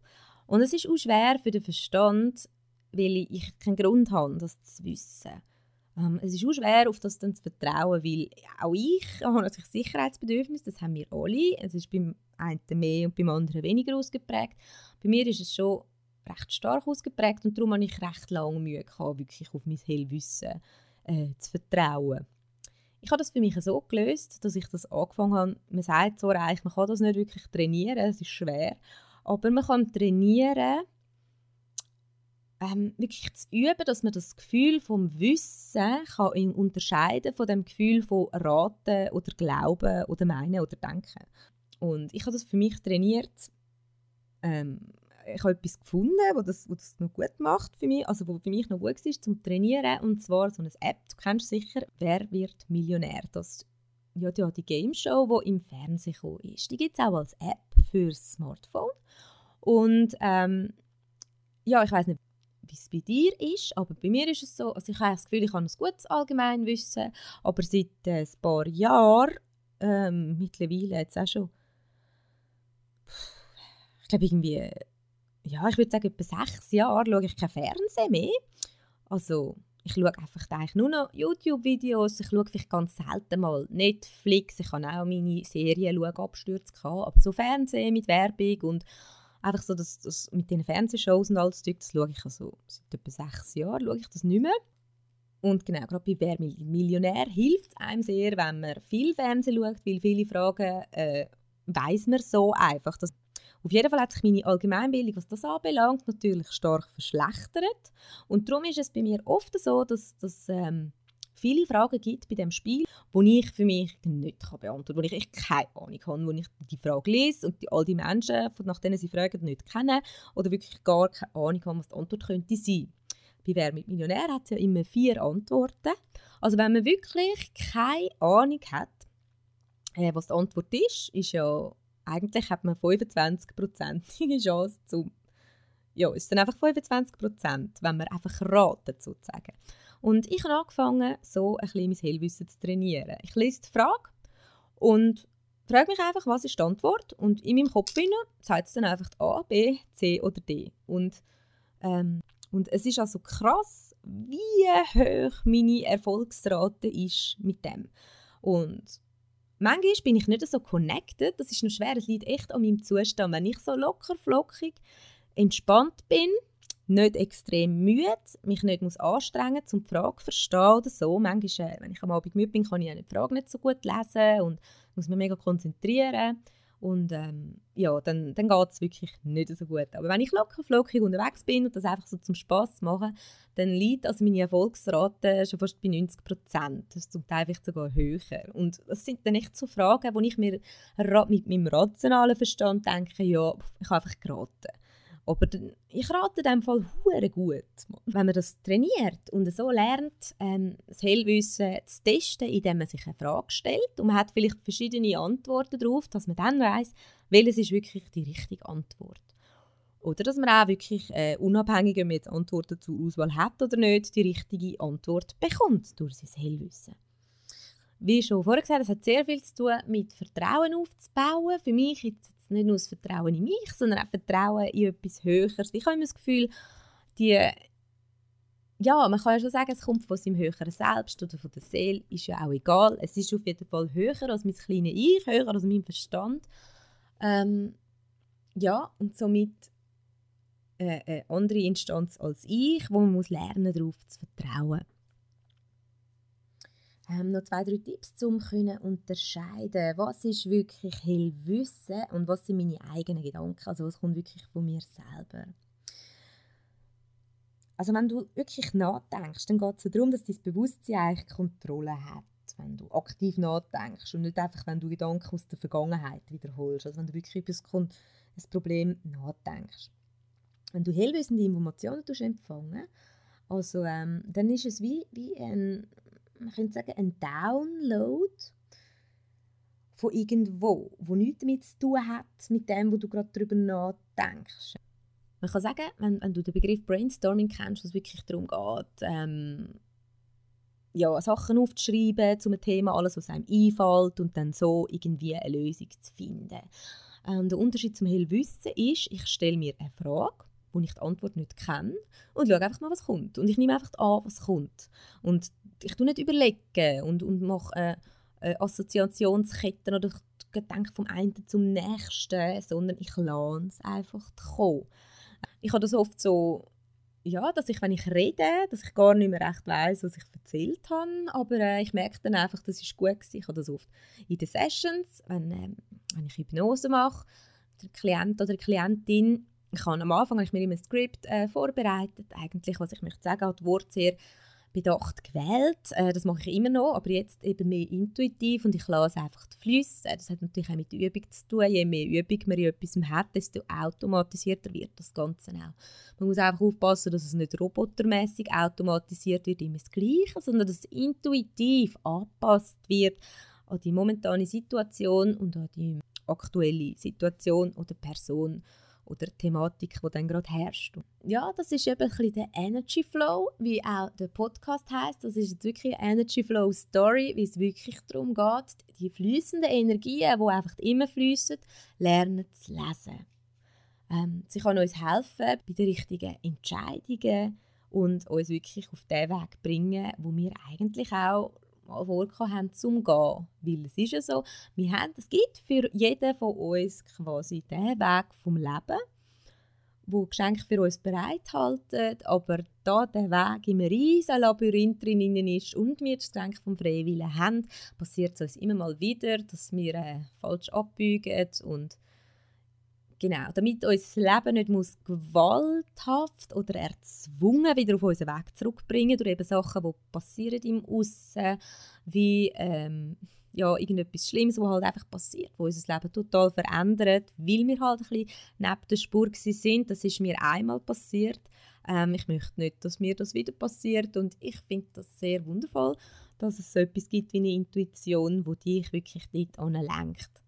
[SPEAKER 1] Und es ist auch schwer für den Verstand, weil ich keinen Grund habe, das zu wissen. Ähm, es ist auch schwer, auf das dann zu vertrauen, weil auch ich habe natürlich Sicherheitsbedürfnis, das haben wir alle. Es ist beim einen mehr und beim anderen weniger ausgeprägt. Bei mir ist es schon recht stark ausgeprägt und darum habe ich recht lange Mühe gehabt, wirklich auf mein Hellwissen äh, zu vertrauen. Ich habe das für mich so gelöst, dass ich das angefangen habe. Man sagt so reich, man kann das nicht wirklich trainieren, es ist schwer. Aber man kann trainieren, ähm, wirklich zu üben, dass man das Gefühl vom Wissen kann unterscheiden von dem Gefühl von Raten oder Glauben oder Meinen oder Denken. Und ich habe das für mich trainiert. Ähm, ich habe etwas gefunden, wo das, wo das noch gut macht für mich, also wo für mich noch gut ist zum Trainieren und zwar so eine App, du kennst sicher, «Wer wird Millionär?» Das ja, ja, die Game Show, die im Fernsehen ist. Die gibt es auch als App fürs Smartphone und ähm, ja, ich weiß nicht, wie es bei dir ist, aber bei mir ist es so, also ich habe das Gefühl, ich habe ein gutes Allgemeinwissen, aber seit äh, ein paar Jahren, ähm, mittlerweile jetzt auch schon, ich glaube irgendwie ja, ich würde sagen, etwa sechs Jahre schaue ich kein Fernsehen mehr. Also, ich schaue einfach eigentlich nur noch YouTube-Videos. Ich schaue vielleicht ganz selten mal Netflix. Ich habe auch meine Serien gehabt. Aber so Fernsehen mit Werbung und einfach so das, das mit den Fernsehshows und alles das schaue ich also seit etwa sechs Jahren schaue ich das nicht mehr. Und genau, gerade bei «Wer Millionär» hilft es einem sehr, wenn man viel Fernsehen schaut, weil viele Fragen äh, weiß man so einfach. Das auf jeden Fall hat sich meine Allgemeinbildung, was das anbelangt, natürlich stark verschlechtert. Und darum ist es bei mir oft so, dass, dass ähm, viele Fragen gibt bei dem Spiel, die ich für mich nicht kann beantworten kann, wo ich echt keine Ahnung habe, wo ich die Frage lese und die, all die Menschen, nach denen sie fragen, nicht kennen oder wirklich gar keine Ahnung haben, was die Antwort könnte sein. Bei «Wer mit Millionär» hat es ja immer vier Antworten. Also wenn man wirklich keine Ahnung hat, äh, was die Antwort ist, ist ja eigentlich hat man 25-prozentige [laughs] Chance zum ja, es sind einfach 25 Prozent, wenn man einfach raten sozusagen. Und ich habe angefangen, so ein bisschen mein Hellwissen zu trainieren. Ich lese die Frage und frage mich einfach, was ist die Antwort? Und in meinem Kopf sagt es dann einfach A, B, C oder D. Und, ähm, und es ist also krass, wie hoch meine Erfolgsrate ist mit dem. Und Manchmal bin ich nicht so connected, das ist noch schwer, es liegt echt an meinem Zustand. Wenn ich so locker, flockig, entspannt bin, nicht extrem müde, mich nicht muss anstrengen muss, um die Frage zu verstehen oder so. Manchmal, äh, wenn ich am Abend müde bin, kann ich die Frage nicht so gut lesen und muss mich mega konzentrieren. Und ähm, ja, dann, dann geht es wirklich nicht so gut. Aber wenn ich locker flockig unterwegs bin und das einfach so zum Spass mache, dann liegt also meine Erfolgsrate schon fast bei 90 Prozent. Das ist zum Teil vielleicht sogar höher. Und das sind dann echt so Fragen, wo ich mir mit meinem rationalen Verstand denke, ja, ich habe einfach geraten. Aber ich rate in diesem Fall hure gut, wenn man das trainiert und so lernt, ähm, das Hellwissen zu testen, indem man sich eine Frage stellt und man hat vielleicht verschiedene Antworten darauf, dass man dann weiß, welches ist wirklich die richtige Antwort. Oder dass man auch wirklich äh, unabhängig, ob man jetzt Antworten zur Auswahl hat oder nicht, die richtige Antwort bekommt durch sein Hellwissen. Wie schon vorher gesagt, es hat sehr viel zu tun mit Vertrauen aufzubauen. Für mich ist es nicht nur das Vertrauen in mich, sondern auch Vertrauen in etwas Höheres. Ich habe immer das Gefühl, die ja, man kann ja schon sagen, es kommt von seinem höheren Selbst oder von der Seele, ist ja auch egal. Es ist auf jeden Fall höher als mein kleines Ich, höher als mein Verstand. Ähm, ja, und somit äh, eine andere Instanz als ich, wo man muss lernen darauf zu vertrauen. Ähm, noch zwei, drei Tipps, um zu unterscheiden, was ist wirklich Hellwissen und was sind meine eigenen Gedanken, also was kommt wirklich von mir selber. Also wenn du wirklich nachdenkst, dann geht es darum, dass dein Bewusstsein eigentlich Kontrolle hat. Wenn du aktiv nachdenkst und nicht einfach, wenn du Gedanken aus der Vergangenheit wiederholst. Also wenn du wirklich über ein Problem nachdenkst. Wenn du hellwissende Informationen empfangen also ähm, dann ist es wie, wie ein, man könnte sagen, ein Download von irgendwo, wo nichts damit zu tun hat, mit dem, wo du gerade darüber nachdenkst. Man kann sagen, wenn, wenn du den Begriff Brainstorming kennst, wo es wirklich darum geht, ähm, ja, Sachen aufzuschreiben zu einem Thema, alles, was einem einfällt und dann so irgendwie eine Lösung zu finden. Ähm, der Unterschied zum Hellwissen ist, ich stelle mir eine Frage, wo ich die Antwort nicht kenne und schaue einfach mal, was kommt. Und ich nehme einfach an, was kommt. Und ich tue nicht überlegen und, und mache äh, äh, Assoziationsketten oder denke vom einen zum nächsten, sondern ich lasse es einfach kommen ich habe das oft so, ja, dass ich, wenn ich rede, dass ich gar nicht mehr recht weiß, was ich erzählt habe, aber äh, ich merke dann einfach, das ist gut gewesen. Ich habe das oft in den Sessions, wenn, äh, wenn ich Hypnose mache, der Klient oder die Klientin, ich habe am Anfang habe ich mir immer ein Skript äh, vorbereitet, eigentlich, was ich möchte sagen, hat die Worte sehr bedacht gewählt. Äh, das mache ich immer noch, aber jetzt eben mehr intuitiv und ich lasse einfach die Flüsse. Das hat natürlich auch mit der Übung zu tun. Je mehr Übung man in etwas hat, desto automatisierter wird das Ganze auch. Man muss einfach aufpassen, dass es nicht robotermäßig automatisiert wird, immer das Gleiche, sondern dass es intuitiv angepasst wird an die momentane Situation und an die aktuelle Situation oder Person oder Thematik, die dann gerade herrscht. Ja, das ist eben ein bisschen der Energy Flow, wie auch der Podcast heißt. Das ist jetzt wirklich eine Energy Flow Story, wie es wirklich darum geht, die fließenden Energien, die einfach immer fließen, lernen zu lesen. Ähm, sie kann uns helfen bei den richtigen Entscheidungen und uns wirklich auf den Weg bringen, wo wir eigentlich auch mal haben, zum Gehen. Weil es ist ja so, wir haben, es gibt für jeden von uns quasi den Weg vom Leben, wo Geschenke für uns bereithalten, aber da der Weg im riesen Labyrinth drin ist und wir das Geschenk vom Freiwillen haben, passiert es uns immer mal wieder, dass wir äh, falsch abbiegen und Genau, damit unser Leben nicht muss gewalthaft oder erzwungen wieder auf unseren Weg zurückbringen durch eben Sachen, die passieren im Aussen, wie ähm, ja, irgendetwas Schlimmes, was halt einfach passiert, wo unser Leben total verändert, weil wir halt ein bisschen neben der Spur sind. Das ist mir einmal passiert. Ähm, ich möchte nicht, dass mir das wieder passiert und ich finde das sehr wundervoll, dass es so etwas gibt wie eine Intuition, wo dich wirklich dort lenkt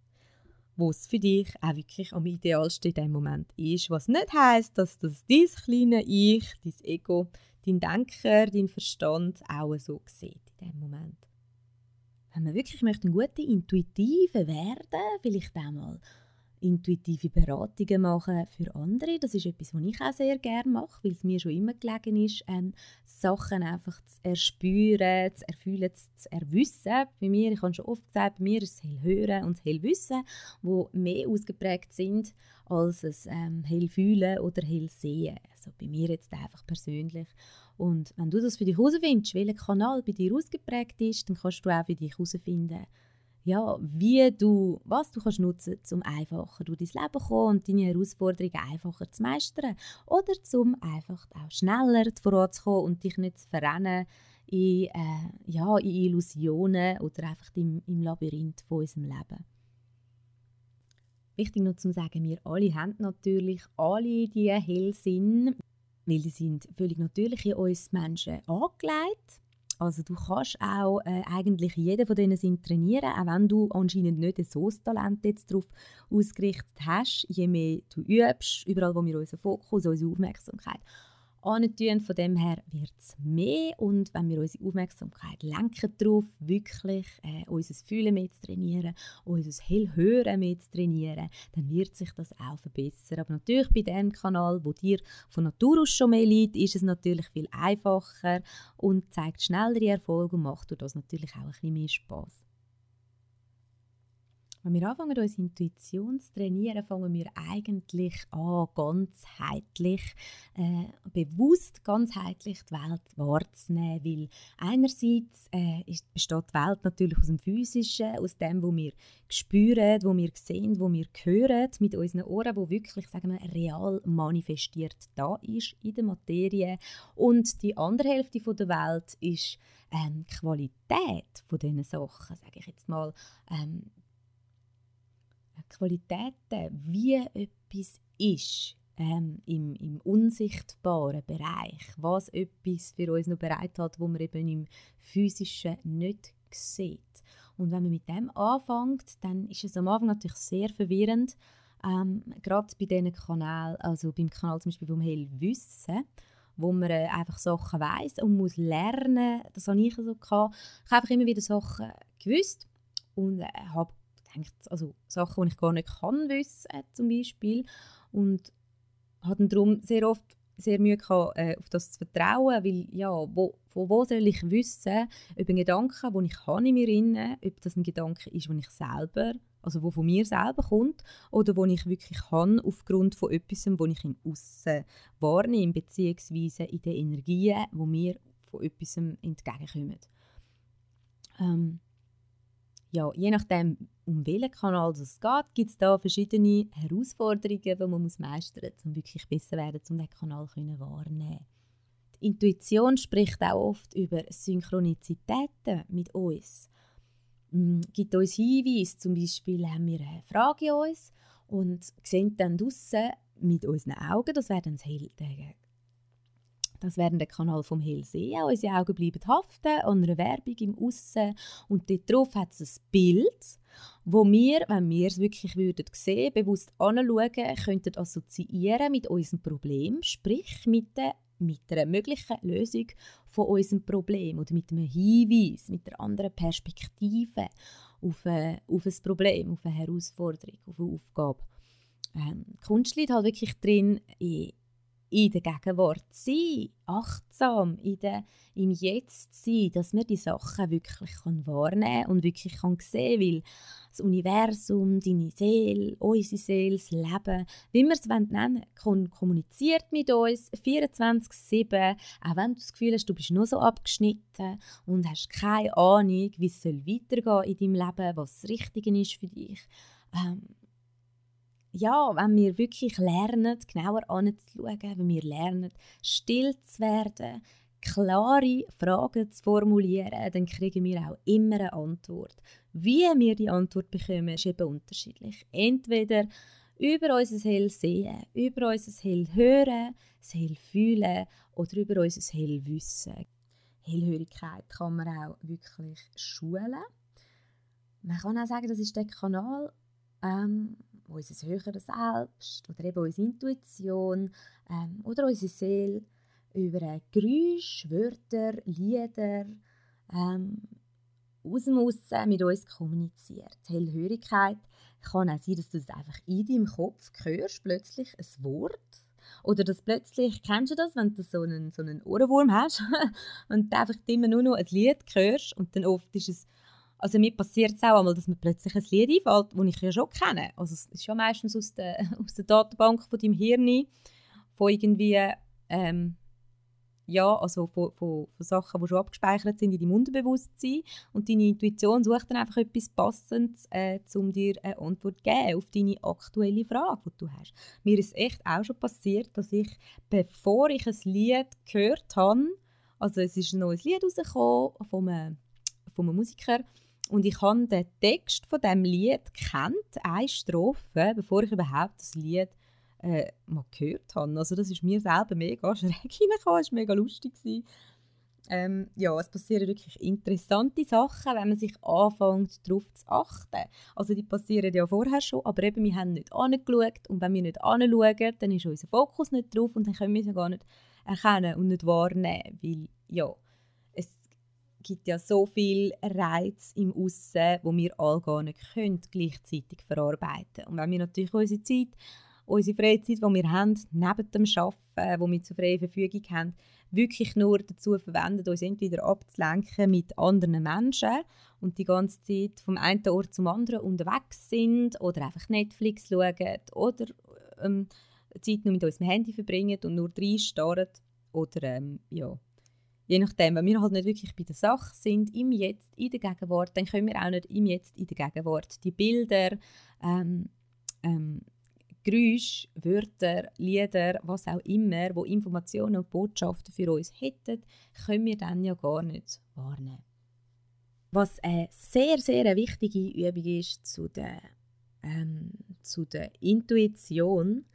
[SPEAKER 1] wo es für dich auch wirklich am idealsten in dem Moment ist. Was nicht heißt, dass das dein kleine Ich, dein Ego, dein Denker, dein Verstand auch so sieht in dem Moment. Wenn man wirklich möchte, ein guter Intuitive werden, vielleicht auch mal intuitive Beratungen machen für andere. Das ist etwas, was ich auch sehr gerne mache, weil es mir schon immer gelegen ist, ähm, Sachen einfach zu erspüren, zu erfühlen, zu, erwissen. Bei mir, ich habe schon oft gesagt, bei mir ist es Hellhören und Hellwissen, wo mehr ausgeprägt sind als es ähm, Hellfühlen oder Hellsehen. Also bei mir jetzt einfach persönlich. Und wenn du das für dich herausfindest, welcher Kanal bei dir ausgeprägt ist, dann kannst du auch für dich herausfinden, ja, wie du, was du kannst nutzen um einfacher durch dein Leben zu kommen und deine Herausforderungen einfacher zu meistern. Oder um einfach auch schneller voranzukommen und dich nicht zu verrennen in, äh, ja, in Illusionen oder einfach im, im Labyrinth von unserem Leben. Wichtig noch zu sagen, wir alle haben natürlich alle diese Hellsinn, weil sie sind völlig natürlich in uns Menschen angelegt Also du kannst auch äh, eigentlich jeden von diesen Sinn trainieren, auch wenn du anscheinend nicht so ein Talent jetzt darauf ausgerichtet hast. Je mehr du übst, überall wo wir unseren Fokus, unsere Aufmerksamkeit antun. Von dem her wird es mehr und wenn wir unsere Aufmerksamkeit lenken darauf, wirklich äh, unser Fühlen mehr zu trainieren, unser Hellhören mehr zu trainieren, dann wird sich das auch verbessern. Aber natürlich bei dem Kanal, wo dir von Natur aus schon mehr liegt, ist es natürlich viel einfacher und zeigt schnellere Erfolge und macht durch das natürlich auch ein bisschen mehr Spaß. Wenn wir anfangen, unsere Intuition zu trainieren, fangen wir eigentlich an, ganzheitlich, äh, bewusst ganzheitlich die Welt wahrzunehmen. Weil einerseits äh, ist, besteht die Welt natürlich aus dem Physischen, aus dem, was wir spüren, wo wir sehen, wo wir hören, mit unseren Ohren, wo wirklich, sagen wir, real manifestiert da ist in der Materie. Und die andere Hälfte der Welt ist ähm, die Qualität von diesen Sachen, sage ich jetzt mal. Ähm, Qualitäten, wie etwas ist ähm, im, im unsichtbaren Bereich, was etwas für uns noch bereithält, wo man eben im physischen nicht sieht. Und wenn man mit dem anfängt, dann ist es am Anfang natürlich sehr verwirrend, ähm, gerade bei diesen Kanälen, also beim Kanal zum Beispiel vom Hell Wissen, wo man äh, einfach Sachen weiß und muss lernen. Das habe ich so gehabt. Ich habe einfach immer wieder Sachen gewusst und äh, habe gedacht, also Sachen, die ich gar nicht kann wissen, zum Beispiel. Und hatte darum sehr oft sehr Mühe gehabt, äh, auf das zu vertrauen, weil ja, wo, von wo soll ich wissen, ob ein Gedanke, den ich habe in mir inne, ob das ein Gedanke ist, den ich selber, also wo von mir selber kommt, oder wo ich wirklich kann aufgrund von etwas, wo ich im Aussen wahrnehme, beziehungsweise in den Energien, wo mir von etwas entgegenkommen. Ähm, ja, je nachdem, um welchen Kanal es geht, gibt es da verschiedene Herausforderungen, die man muss meistern muss, um wirklich besser werden, um diesen Kanal wahrnehmen Die Intuition spricht auch oft über Synchronizitäten mit uns. Mm, gibt uns Hinweise, zum Beispiel haben wir eine Frage an uns und sehen dann draussen mit unseren Augen, das wäre dann das das wäre der Kanal vom Hellsehen. Unsere Augen bleiben haften an einer Werbung im Aussen und dort drauf hat es ein Bild, wo wir, wenn wir es wirklich würden sehen, bewusst anschauen, könnten assoziieren mit unserem Problem, sprich mit der mit einer möglichen Lösung von unserem Problem oder mit einem Hinweis, mit einer anderen Perspektive auf, ein, auf ein Problem, auf eine Herausforderung, auf eine Aufgabe. Ähm, Kunst liegt halt wirklich drin, in der Gegenwart sein, achtsam in der, im Jetzt sein, dass man die Sachen wirklich kann wahrnehmen kann und wirklich kann sehen weil das Universum, deine Seele, unsere Seele, das Leben, wie wir es nennen wollen, kommuniziert mit uns 24-7, auch wenn du das Gefühl hast, du bist nur so abgeschnitten und hast keine Ahnung, wie es soll in deinem Leben, was das Richtige ist für dich. Ähm, ja, wenn wir wirklich lernen, genauer anzuschauen, wenn wir lernen, still zu werden, klare Fragen zu formulieren, dann kriegen wir auch immer eine Antwort. Wie wir die Antwort bekommen, ist eben unterschiedlich. Entweder über unser Hell sehen, über unser Hell hören, das Hell fühlen oder über unser Hell wissen. Hellhörigkeit kann man auch wirklich schulen. Man kann auch sagen, das ist der Kanal, ähm, unser höheres Selbst oder eben unsere Intuition ähm, oder unsere Seele über Geräusche, Wörter, Lieder ähm, aus dem Aussen mit uns kommuniziert. Die Hellhörigkeit kann auch sein, dass du es einfach in deinem Kopf hörst, plötzlich ein Wort. Oder dass plötzlich, kennst du das, wenn du so einen, so einen Ohrenwurm hast [laughs] und einfach immer nur noch ein Lied hörst und dann oft ist es also mir passiert es auch einmal, dass mir plötzlich ein Lied einfällt, das ich ja schon kenne. Also es ist ja meistens aus der, [laughs] aus der Datenbank von deinem Hirn, von irgendwie, ähm, ja, also von, von, von Sachen, die schon abgespeichert sind in deinem Unterbewusstsein. Und deine Intuition sucht dann einfach etwas Passendes, äh, um dir eine Antwort zu geben auf deine aktuelle Frage, die du hast. Mir ist echt auch schon passiert, dass ich, bevor ich ein Lied gehört habe, also es ist ein neues Lied rausgekommen von einem, von einem Musiker, und ich habe den Text von dem Lied kennt, eine Strophe, bevor ich überhaupt das Lied äh, mal gehört habe. Also das ist mir selber mega [laughs] schräg reingekommen, es war mega lustig. ähm, ja, es passieren wirklich interessante Sachen, wenn man sich anfängt, darauf zu achten. Also die passieren ja vorher schon, aber eben, wir haben nicht angeschaut und wenn wir nicht anschauen, dann ist unser Fokus nicht drauf und dann können wir es gar nicht erkennen und nicht wahrnehmen, weil ja, gibt ja so viel Reiz im Aussen, wo wir alle gar nicht können, gleichzeitig verarbeiten. Und wenn wir natürlich unsere Zeit, unsere Freizeit, die wir haben, neben dem Arbeiten, wo wir zur freien Verfügung haben, wirklich nur dazu verwenden, uns entweder abzulenken mit anderen Menschen und die ganze Zeit vom einen Ort zum anderen unterwegs sind oder einfach Netflix schauen oder ähm, Zeit nur mit unserem Handy verbringen und nur reinstarren oder ähm, ja, je nachdem, wenn wir halt nicht wirklich bei der Sache sind, im Jetzt, in der Gegenwart, dann können wir auch nicht im Jetzt, in der Gegenwart die Bilder ähm, ähm, Geräusche, Wörter, Lieder, was auch immer, wo Informationen und Botschaften für uns hätten, können wir dann ja gar nicht wahrnehmen. Was eine sehr, sehr wichtige Übung ist zu der, ähm, zu der Intuition,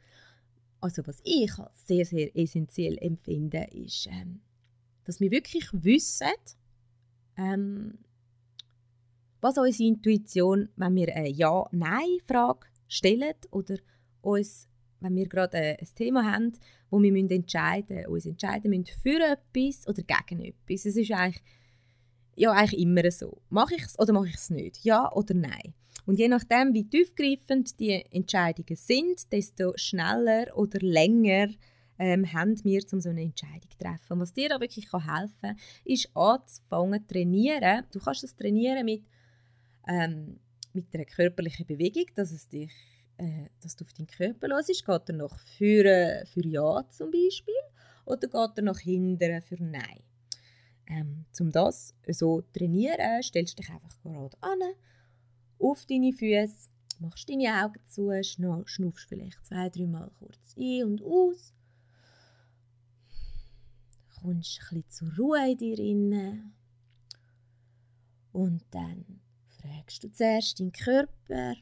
[SPEAKER 1] also was ich als sehr, sehr essentiell empfinde, ist, ähm, dass wir wirklich wissen, ähm, was unsere Intuition, wenn wir eine Ja-Nein-Frage stellen oder uns, wenn wir gerade äh, ein Thema haben, wo wir müssen entscheiden uns entscheiden müssen für etwas oder gegen etwas. Es ist eigentlich, ja, eigentlich immer so. Mache ich es oder mache ich es nicht? Ja oder nein? Und je nachdem, wie tiefgreifend die Entscheidungen sind, desto schneller oder länger ähm, haben wir, um so eine Entscheidung zu treffen. Und was dir da wirklich helfen kann, ist anzufangen zu trainieren. Du kannst das trainieren mit, ähm, mit einer körperlichen Bewegung, dass es dich äh, dass du auf deinen Körper hörst. Geht er nach vorne für Ja zum Beispiel oder geht er nach hinten für Nein? Ähm, um das so zu trainieren, stellst du dich einfach gerade an, auf deine Füße, machst deine Augen zu, schnaufst vielleicht zwei, dreimal kurz ein und aus, kommst ein bisschen zur Ruhe in dir rein und dann fragst du zuerst deinen Körper,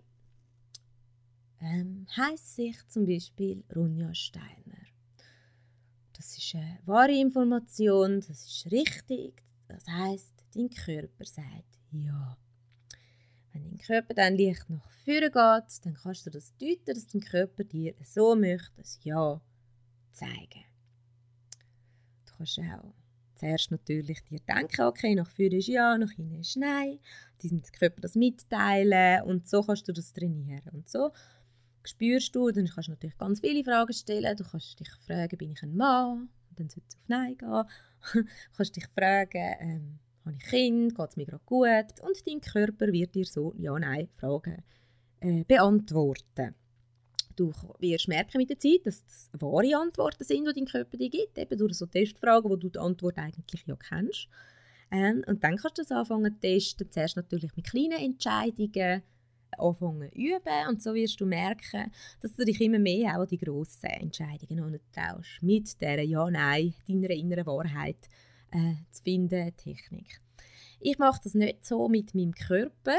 [SPEAKER 1] ähm, heisst sich zum Beispiel Runja Steiner. Das ist eine wahre Information, das ist richtig. Das heißt, dein Körper sagt ja. Wenn dein Körper dann leicht nach vorne geht, dann kannst du das deuten, dass dein Körper dir so möchte, das Ja zeigen. Du kannst auch zuerst natürlich dir denken, okay, nach vorne ist Ja, nach hinten ist Nein. Deinem Körper das mitteilen und so kannst du das trainieren. Und so spürst du, dann kannst du natürlich ganz viele Fragen stellen. Du kannst dich fragen, bin ich ein Mann? Und dann sollte es auf Nein gehen. du [laughs] kannst dich fragen, ähm, habe ich Kind? Geht es mir gerade gut? Und dein Körper wird dir so Ja-Nein-Fragen äh, beantworten. Du wirst merken mit der Zeit, dass das wahre Antworten sind, die dein Körper dir gibt. Eben durch so Testfragen, wo du die Antwort eigentlich ja kennst. Ähm, und dann kannst du das anfangen zu testen. Zuerst natürlich mit kleinen Entscheidungen anfangen zu üben und so wirst du merken, dass du dich immer mehr auch an die grossen Entscheidungen traust, mit dieser Ja-Nein, deiner inneren Wahrheit äh, zu finden, Technik. Ich mache das nicht so mit meinem Körper,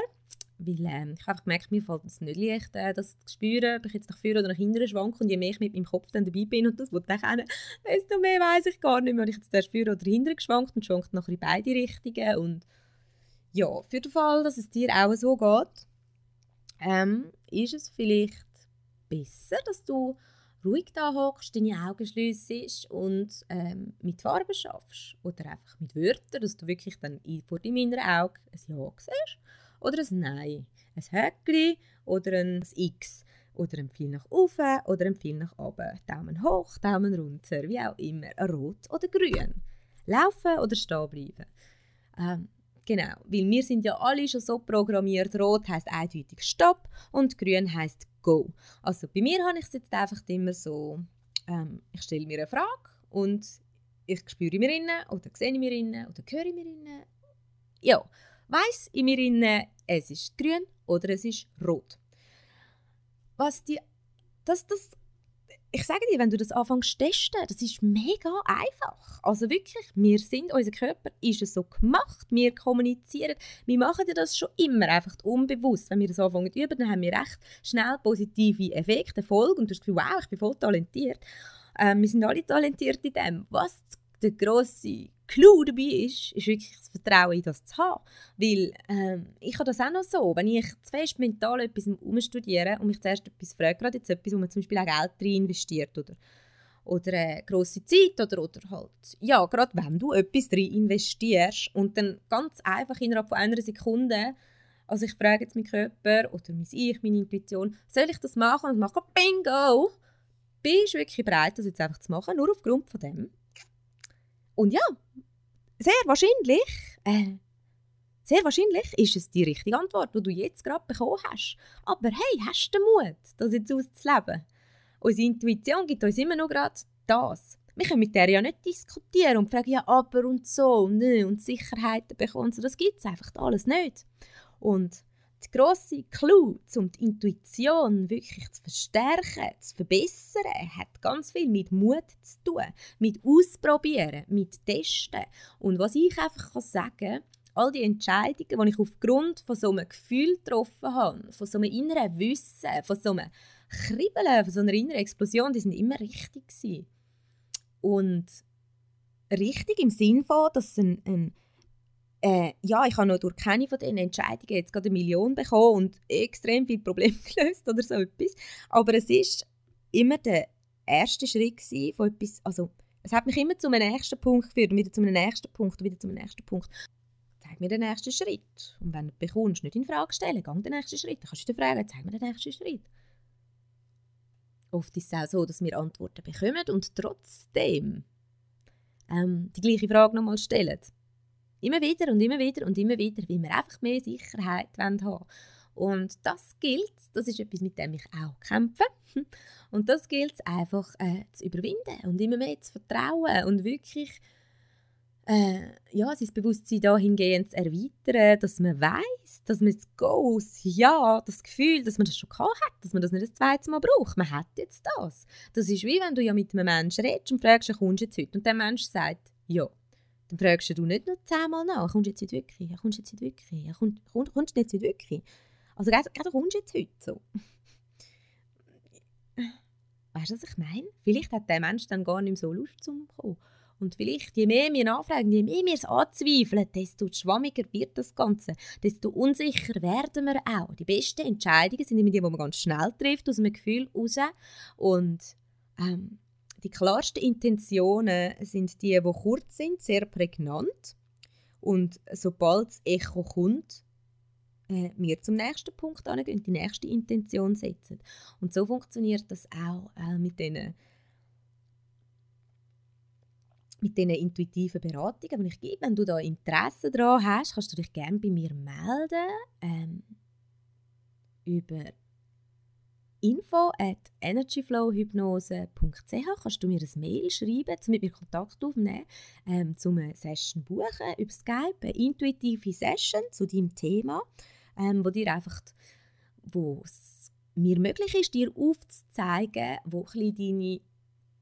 [SPEAKER 1] weil äh, ich einfach gemerkt, mir fällt es nicht leicht, äh, das zu spüren, ob ich jetzt nach vorne oder nach hinten schwanke und je mehr ich mit meinem Kopf dann dabei bin und das will ich kennen, desto mehr weiß ich gar nicht mehr, ob ich jetzt erst vorne oder hinten geschwankt und schwankt nachher in beide Richtungen. Und ja, für den Fall, dass es dir auch so geht, ähm, ist es vielleicht besser, dass du ruhig da hockst, deine Augen schliessest und ähm, mit Farben schaffst oder einfach mit Wörtern, dass du wirklich dann vor deinem inneren Auge ein Ja siehst oder ein Nein, ein Häkchen oder ein X oder ein Pfeil nach oben oder ein Pfeil nach oben, Daumen hoch, Daumen runter, wie auch immer, rot oder grün, laufen oder stehen bleiben. Ähm, Genau, weil wir sind ja alle schon so programmiert. Rot heißt eindeutig Stopp und Grün heißt Go. Also bei mir habe ich es jetzt einfach immer so, ähm, ich stelle mir eine Frage und ich spüre mir innen oder sehe mir innen oder höre mir innen. Ja, weiß in mir innen, es ist grün oder es ist rot. Was die, das, das ich sage dir, wenn du das anfängst testen, das ist mega einfach. Also wirklich, wir sind, unser Körper ist es so gemacht, wir kommunizieren, wir machen das schon immer, einfach unbewusst. Wenn wir das anfangen zu üben, dann haben wir recht schnell positive Effekte, Erfolg und du hast das Gefühl, wow, ich bin voll talentiert. Ähm, wir sind alle talentiert in dem. Was der grosse Clou dabei ist, ist wirklich das Vertrauen in das zu haben. Weil ähm, ich habe das auch noch so, wenn ich zu fest mental etwas umstudiere und mich zuerst etwas frage, gerade jetzt etwas, wo man zum Beispiel auch Geld rein investiert oder, oder eine grosse Zeit oder, oder halt, ja, gerade wenn du etwas rein investierst und dann ganz einfach innerhalb von einer Sekunde also ich frage jetzt meinen Körper oder mein Ich, meine Intuition, soll ich das machen? Und mache Bingo! Bist du wirklich bereit, das jetzt einfach zu machen, nur aufgrund von dem? Und ja, sehr wahrscheinlich, äh, sehr wahrscheinlich ist es die richtige Antwort, die du jetzt gerade bekommen hast. Aber hey, hast du den Mut, das jetzt auszuleben? Unsere Intuition gibt uns immer noch gerade das. Wir können mit der ja nicht diskutieren und fragen, ja, aber und so und, ne, und Sicherheiten bekommen. Das gibt es einfach alles nicht. Und die grosse Clou, um die Intuition wirklich zu verstärken, zu verbessern, hat ganz viel mit Mut zu tun, mit Ausprobieren, mit Testen. Und was ich einfach kann sagen all die Entscheidungen, die ich aufgrund von so einem Gefühl getroffen habe, von so einem inneren Wissen, von so einem Kribbeln, von so einer inneren Explosion, die sind immer richtig gewesen. Und richtig im Sinn von, dass ein, ein äh, ja, ich habe noch durch keine von diesen Entscheidungen jetzt gerade eine Million bekommen und extrem viele Probleme [laughs] gelöst oder so etwas. Aber es ist immer der erste Schritt von etwas, also es hat mich immer zu einem nächsten Punkt geführt wieder zu einem nächsten Punkt wieder zu einem nächsten Punkt. Zeig mir den nächsten Schritt. Und wenn du bekommst, nicht in Frage stellen, geh den nächsten Schritt. Dann kannst du dir fragen, zeig mir den nächsten Schritt. Oft ist es auch so, dass wir Antworten bekommen und trotzdem ähm, die gleiche Frage nochmal stellen. Immer wieder und immer wieder und immer wieder, weil wir einfach mehr Sicherheit haben wollen. Und das gilt, das ist etwas, mit dem ich auch kämpfe. [laughs] Und das gilt es einfach äh, zu überwinden und immer mehr zu vertrauen und wirklich äh, ja, sein Bewusstsein dahingehend zu erweitern, dass man weiß, dass man das Goes, ja, das Gefühl, dass man das schon gehabt hat, dass man das nicht das zweite Mal braucht. Man hat jetzt das. Das ist wie wenn du ja mit einem Menschen redest und fragst, kommst du jetzt heute? Und der Mensch sagt, ja dann fragst du nicht noch zehnmal nach, kommst du jetzt nicht wirklich, kommst du jetzt nicht wirklich, kommst, kommst du jetzt nicht wirklich. Also gerade kommst du jetzt heute so. Weißt du, was ich meine? Vielleicht hat der Mensch dann gar nicht mehr so Lust zum kommen. Und vielleicht, je mehr wir nachfragen, je mehr wir es anzweifeln, desto schwammiger wird das Ganze, desto unsicher werden wir auch. Die besten Entscheidungen sind immer die, die man ganz schnell trifft, aus einem Gefühl raus. Und ähm, die klarsten Intentionen sind die, die kurz sind, sehr prägnant. Und sobald das Echo kommt, äh, wir zum nächsten Punkt angehen, die nächste Intention setzen. Und so funktioniert das auch äh, mit diesen mit diesen intuitiven Beratungen, die ich gebe. Wenn du da Interesse daran hast, kannst du dich gerne bei mir melden ähm, über info at energyflowhypnose.ch kannst du mir ein Mail schreiben, um mit mir Kontakt aufnehmen, ähm, zum eine Session buchen über Skype, eine intuitive Session zu deinem Thema, ähm, wo dir einfach, wo es mir möglich ist, dir aufzuzeigen, wo deine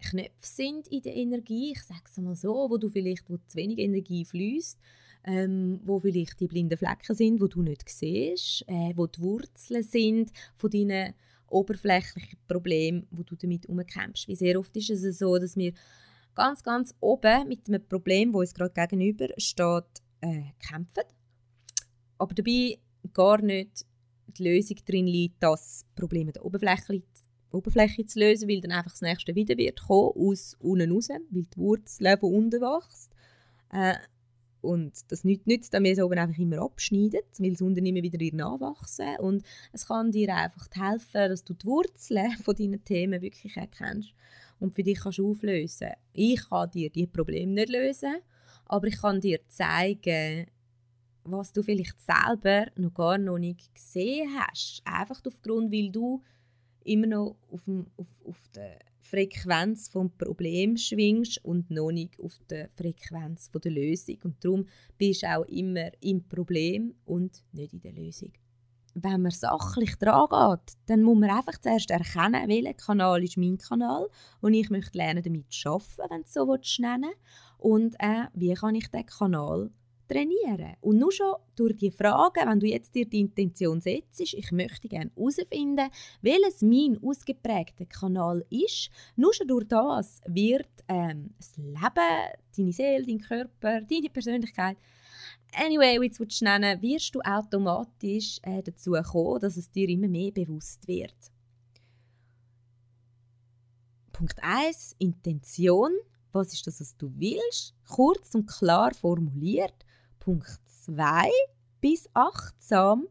[SPEAKER 1] Knöpfe sind in der Energie, ich sage es mal so, wo du vielleicht, wo zu wenig Energie fließt, ähm, wo vielleicht die blinden Flecken sind, wo du nicht siehst, äh, wo die Wurzeln sind von deinen oberflächliche Probleme, wo du damit umkämpfst. Wie sehr oft ist es so, dass wir ganz, ganz oben mit einem Problem, wo uns gerade gegenüber steht, äh, kämpfen, aber dabei gar nicht die Lösung drin liegt, das Problem der Oberfläche, Oberfläche zu lösen, weil dann einfach das nächste wieder wird kommen, aus unten raus, weil die Wurzel von unten wächst. Äh, und das nützt, nützt dann so oben einfach immer abschneiden, weil es unten immer wieder nachwachsen Und es kann dir einfach helfen, dass du die Wurzeln von deinen Themen wirklich erkennst und für dich kannst auflösen. Ich kann dir die Probleme nicht lösen, aber ich kann dir zeigen, was du vielleicht selber noch gar noch nicht gesehen hast. Einfach aufgrund, weil du immer noch auf, dem, auf, auf der Frequenz vom Problem schwingst und noch nicht auf der Frequenz der Lösung. Und darum bist du auch immer im Problem und nicht in der Lösung. Wenn man sachlich dran geht, dann muss man einfach zuerst erkennen, welcher Kanal ist mein Kanal und ich möchte lernen, damit zu arbeiten, wenn du so nennen Und äh, wie kann ich diesen Kanal trainieren. Und nur schon durch die Fragen, wenn du jetzt dir die Intention setzt, ich möchte gerne herausfinden, welches mein ausgeprägter Kanal ist, nur schon durch das wird ähm, das Leben, deine Seele, dein Körper, deine Persönlichkeit, anyway, wie du es nennen wirst du automatisch äh, dazu kommen, dass es dir immer mehr bewusst wird. Punkt 1, Intention. Was ist das, was du willst? Kurz und klar formuliert. Punkt 2, bis achtsam,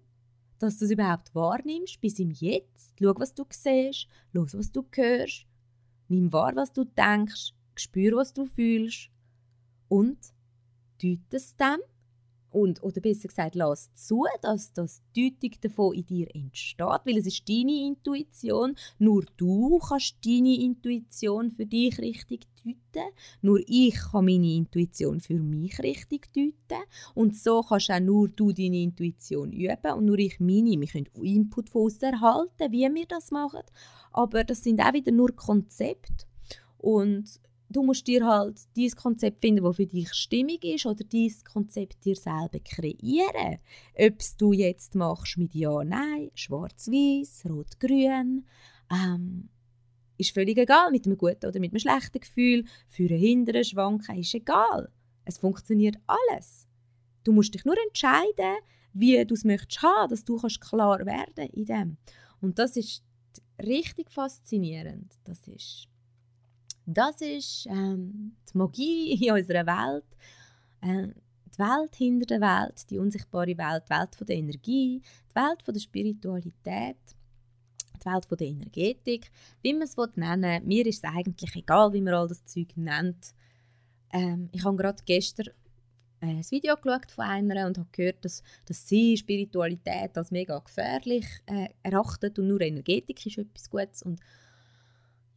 [SPEAKER 1] dass du es überhaupt wahrnimmst, bis im Jetzt. Schau, was du siehst, los, was du hörst. Nimm wahr, was du denkst, spür, was du fühlst. Und deute es dann und, oder besser gesagt, lass zu, dass das Deutung davon in dir entsteht, weil es ist deine Intuition. Nur du kannst deine Intuition für dich richtig deuten. Nur ich kann meine Intuition für mich richtig deuten. Und so kannst auch nur du deine Intuition üben und nur ich meine. Wir können Input von uns erhalten, wie wir das machen. Aber das sind auch wieder nur Konzepte. Und du musst dir halt dieses Konzept finden, das für dich stimmig ist, oder dieses Konzept dir selber kreieren. Ob du jetzt machst mit Ja, Nein, Schwarz-Weiß, Rot-Grün, ähm, ist völlig egal, mit einem guten oder mit einem schlechten Gefühl, für einen hinteren Schwanken, ist egal. Es funktioniert alles. Du musst dich nur entscheiden, wie du es möchtest haben, dass du kannst klar werden in dem. Und das ist richtig faszinierend. Das ist das ist ähm, die Magie in unserer Welt. Äh, die Welt hinter der Welt, die unsichtbare Welt, die Welt der Energie, die Welt der Spiritualität, die Welt der Energetik, wie man es nennen will. Mir ist es eigentlich egal, wie man all das Zeug nennt. Ähm, ich habe gerade gestern äh, ein Video geschaut von einer und habe gehört, dass, dass sie Spiritualität als mega gefährlich äh, erachtet und nur Energetik ist etwas Gutes. Und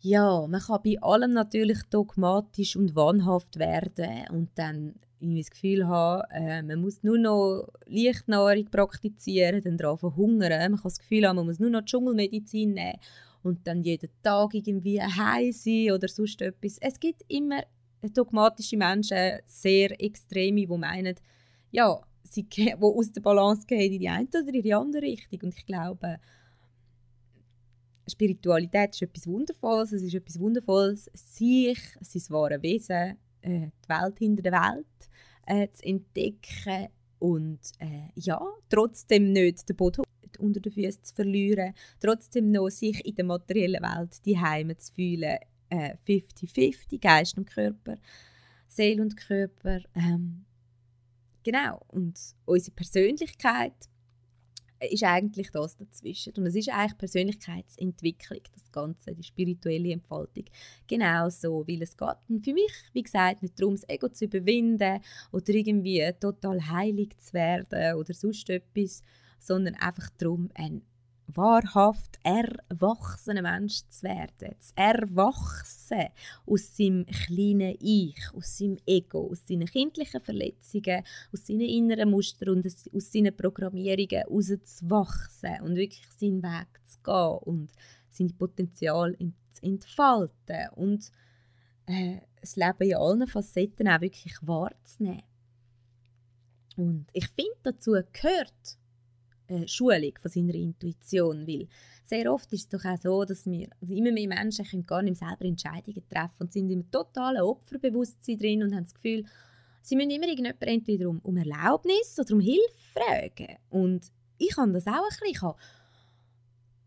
[SPEAKER 1] ja, man kann bei allem natürlich dogmatisch und wahnhaft werden und dann irgendwie das Gefühl haben, äh, man muss nur noch Lichtnahrung praktizieren, dann daran verhungern. Man kann das Gefühl haben, man muss nur noch Dschungelmedizin nehmen und dann jeden Tag irgendwie heim sein oder sonst etwas. Es gibt immer dogmatische Menschen, sehr extreme, die meinen, ja, sie die aus der Balance gehen in die eine oder in die andere Richtung. Und ich glaube, Spiritualität ist etwas Wundervolles. Es ist etwas Wundervolles, sich, sein wahres Wesen, äh, die Welt hinter der Welt äh, zu entdecken und äh, ja, trotzdem nicht den Boden unter den Füßen zu verlieren, trotzdem noch sich in der materiellen Welt die Heime zu fühlen, 50-50, äh, Geist und Körper, Seele und Körper. Ähm, genau, und unsere Persönlichkeit ist eigentlich das dazwischen. Und es ist eigentlich Persönlichkeitsentwicklung, das Ganze, die spirituelle Entfaltung. Genauso, weil es geht für mich, wie gesagt, nicht darum, das Ego zu überwinden oder irgendwie total heilig zu werden oder sonst etwas, sondern einfach darum, ein wahrhaft erwachsener Mensch zu werden, zu erwachsen aus seinem kleinen Ich, aus seinem Ego, aus seinen kindlichen Verletzungen, aus seinen inneren Mustern und aus seinen Programmierungen rauszuwachsen und wirklich seinen Weg zu gehen und sein Potenzial zu entfalten und äh, das Leben in allen Facetten auch wirklich wahrzunehmen. Und ich finde, dazu gehört äh, Schulung von seiner Intuition, weil sehr oft ist es doch auch so, dass wir also immer mehr Menschen können gar nicht selber Entscheidungen treffen und sind im totalen Opferbewusstsein drin und haben das Gefühl, sie müssen immer irgendjemand entweder um, um Erlaubnis oder um Hilfe fragen. Und ich habe das auch ein bisschen.